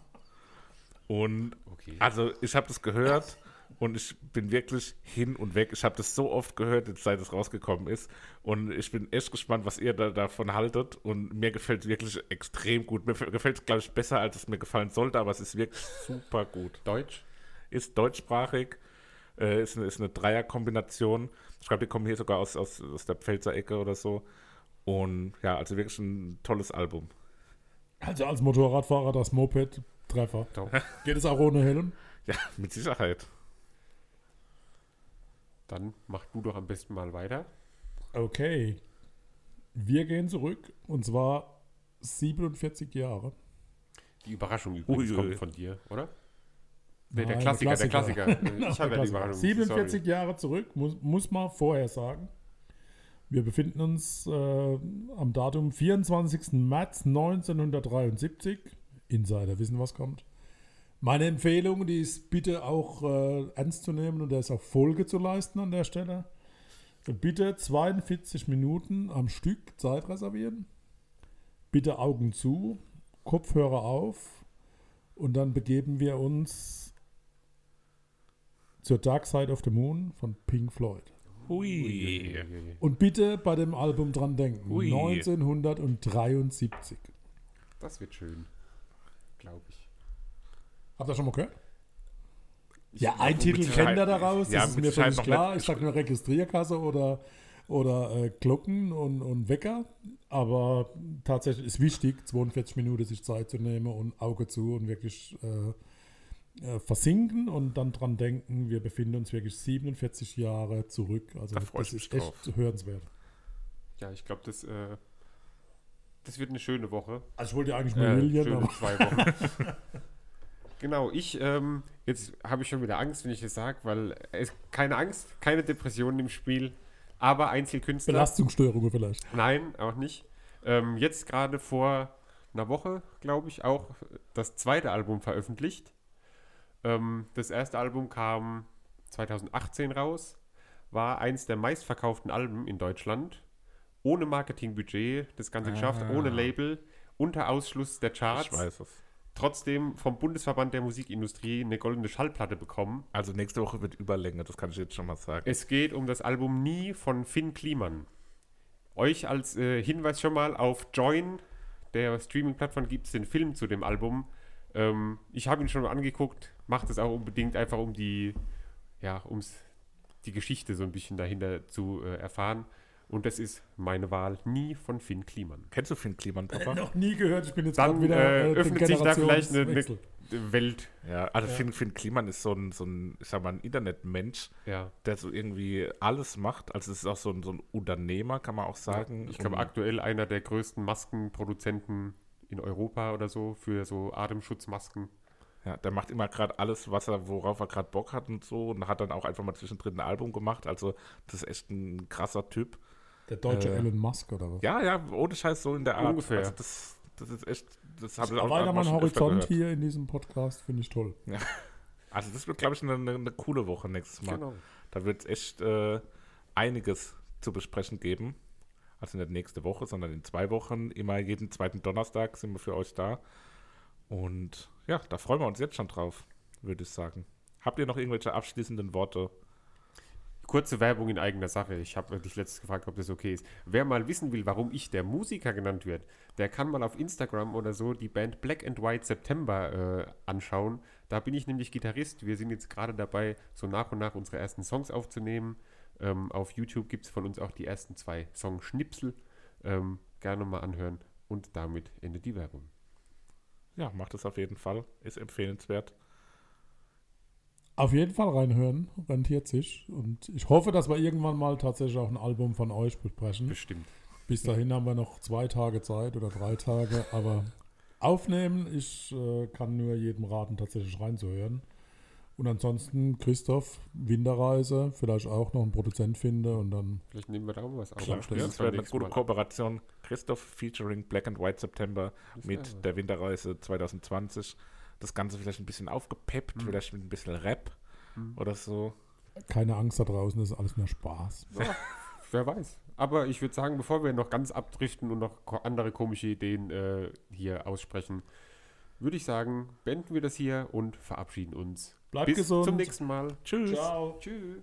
Und Okay. also ich habe das gehört und ich bin wirklich hin und weg. Ich habe das so oft gehört, jetzt seit es rausgekommen ist. Und ich bin echt gespannt, was ihr da davon haltet. Und mir gefällt es wirklich extrem gut. Mir gefällt es, glaube ich, besser, als es mir gefallen sollte, aber es ist wirklich super gut. Deutsch? Ist deutschsprachig, äh, ist eine, ist eine Dreierkombination. Ich glaube, die kommen hier sogar aus, aus, aus der Pfälzer Ecke oder so. Und ja, also wirklich ein tolles Album. Also als Motorradfahrer das Moped Treffer. Geht es auch ohne Helm? Ja, mit Sicherheit. Dann mach du doch am besten mal weiter. Okay. Wir gehen zurück und zwar 47 Jahre. Die Überraschung übrigens Ui, kommt von dir, oder? Nee, der Nein, Klassiker, der Klassiker. Klassiker. Genau, *laughs* ich habe ja die Klassiker. Überraschung. 47 sorry. Jahre zurück, muss, muss man vorher sagen. Wir befinden uns äh, am Datum 24. März 1973. Insider wissen, was kommt. Meine Empfehlung, die ist bitte auch äh, ernst zu nehmen und da ist auch Folge zu leisten an der Stelle. Bitte 42 Minuten am Stück Zeit reservieren. Bitte Augen zu, Kopfhörer auf und dann begeben wir uns zur Dark Side of the Moon von Pink Floyd. Hui. Und bitte bei dem Album dran denken. Ui. 1973. Das wird schön. Glaube ich. Habt ihr schon mal gehört? Ja, ein Titel kennt ihr daraus, ja, das ist mir völlig klar. Ich sage nur Registrierkasse oder, oder äh, Glocken und, und Wecker. Aber tatsächlich ist wichtig, 42 Minuten sich Zeit zu nehmen und Auge zu und wirklich äh, äh, versinken und dann dran denken, wir befinden uns wirklich 47 Jahre zurück. Also Da das ich mich ist echt drauf. hörenswert. Ja, ich glaube, das, äh, das wird eine schöne Woche. Also ich wollte ja eigentlich nur Äh, Million, schöne aber zwei Wochen. *laughs* genau, ich, ähm, jetzt habe ich schon wieder Angst, wenn ich das sage, weil es keine Angst, keine Depressionen im Spiel, aber Einzelkünstler. Belastungsstörungen vielleicht. Nein, auch nicht. Ähm, jetzt gerade vor einer Woche, glaube ich, auch das zweite Album veröffentlicht. Ähm, das erste Album kam 2018 raus, war eins der meistverkauften Alben in Deutschland. Ohne Marketingbudget, das Ganze geschafft, ohne Label, unter Ausschluss der Charts. Ich weiß es. Trotzdem vom Bundesverband der Musikindustrie eine goldene Schallplatte bekommen. Also nächste Woche wird Überlänge, das kann ich jetzt schon mal sagen. Es geht um das Album Nie von Finn Kliman. Euch als äh, Hinweis schon mal auf Join, der Streaming-Plattform, gibt es den Film zu dem Album. Ähm, ich habe ihn schon mal angeguckt, macht es auch unbedingt einfach um die, ja, ums die Geschichte so ein bisschen dahinter zu äh, erfahren. Und das ist meine Wahl Nie von Finn Kliman. Kennst du Finn Kliman, Papa? Noch nie gehört, ich bin jetzt Dann wieder äh, äh, öffnet sich da vielleicht eine, eine. Welt. Ja, also Finn, Finn Kliman ist so ein, so ein, ich sag mal, ein Internetmensch, Ja. der so irgendwie alles macht. Also es ist auch so ein, so ein Unternehmer, kann man auch sagen. Ich glaube, aktuell einer der größten Maskenproduzenten in Europa oder so für so Atemschutzmasken. Ja, der macht immer gerade alles, was er, worauf er gerade Bock hat und so und hat dann auch einfach mal zwischendrin ein Album gemacht. Also das ist echt ein krasser Typ. Der deutsche Äh, Elon Musk oder was? Ja, ja, ohne Scheiß so in der Art. Ungefähr. Also das, das ist echt, das habe Ich auch schon öfter Horizont hier in diesem Podcast, finde ich toll. Also das wird, glaube ich, eine, eine, eine coole Woche nächstes Mal. Genau. Da wird es echt äh, einiges zu besprechen geben. Also nicht nächste Woche, sondern in zwei Wochen. Immer jeden zweiten Donnerstag sind wir für euch da. Und ja, da freuen wir uns jetzt schon drauf, würde ich sagen. Habt ihr noch irgendwelche abschließenden Worte? Kurze Werbung in eigener Sache. Ich habe dich letztes gefragt, ob das okay ist. Wer mal wissen will, warum ich der Musiker genannt wird, der kann mal auf Instagram oder so die Band Black and White September äh, anschauen. Da bin ich nämlich Gitarrist. Wir sind jetzt gerade dabei, so nach und nach unsere ersten Songs aufzunehmen. Ähm, auf YouTube gibt es von uns auch die ersten zwei Song-Schnipsel. Ähm, gerne mal anhören. Und damit endet die Werbung. Ja, macht es auf jeden Fall. Ist empfehlenswert. Auf jeden Fall reinhören, rentiert sich. Und ich hoffe, dass wir irgendwann mal tatsächlich auch ein Album von euch besprechen. Bestimmt. Bis dahin haben wir noch zwei Tage Zeit oder drei Tage, aber aufnehmen, ich äh, kann nur jedem raten, tatsächlich reinzuhören. Und ansonsten Christoph, Winterreise, vielleicht auch noch einen Produzent finde und dann Vielleicht nehmen wir da auch was auf. Klar, das wäre eine gute Mal. Kooperation. Christoph featuring Black and White September mit der Winterreise 2020. Das Ganze vielleicht ein bisschen aufgepeppt, Mhm. vielleicht mit ein bisschen Rap oder so. keine Angst da draußen, das ist alles nur Spaß. Ja, wer weiß. Aber ich würde sagen, bevor wir noch ganz abdriften und noch andere komische Ideen äh, hier aussprechen, würde ich sagen, beenden wir das hier und verabschieden uns. Bleibt Bis gesund. zum nächsten Mal. Tschüss. Ciao. Tschüss.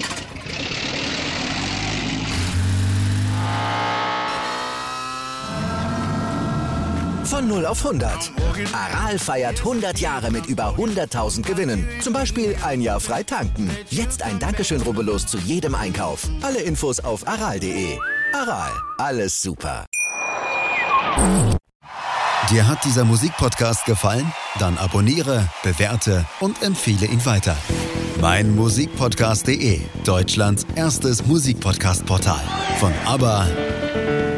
Von 0 auf 100. Aral feiert 100 Jahre mit über 100.000 Gewinnen. Zum Beispiel ein Jahr frei tanken. Jetzt ein Dankeschön, rubbellos zu jedem Einkauf. Alle Infos auf aral.de. Aral, alles super. Dir hat dieser Musikpodcast gefallen? Dann abonniere, bewerte und empfehle ihn weiter. Mein Musikpodcast.de, Deutschlands erstes Musikpodcast-Portal. Von ABBA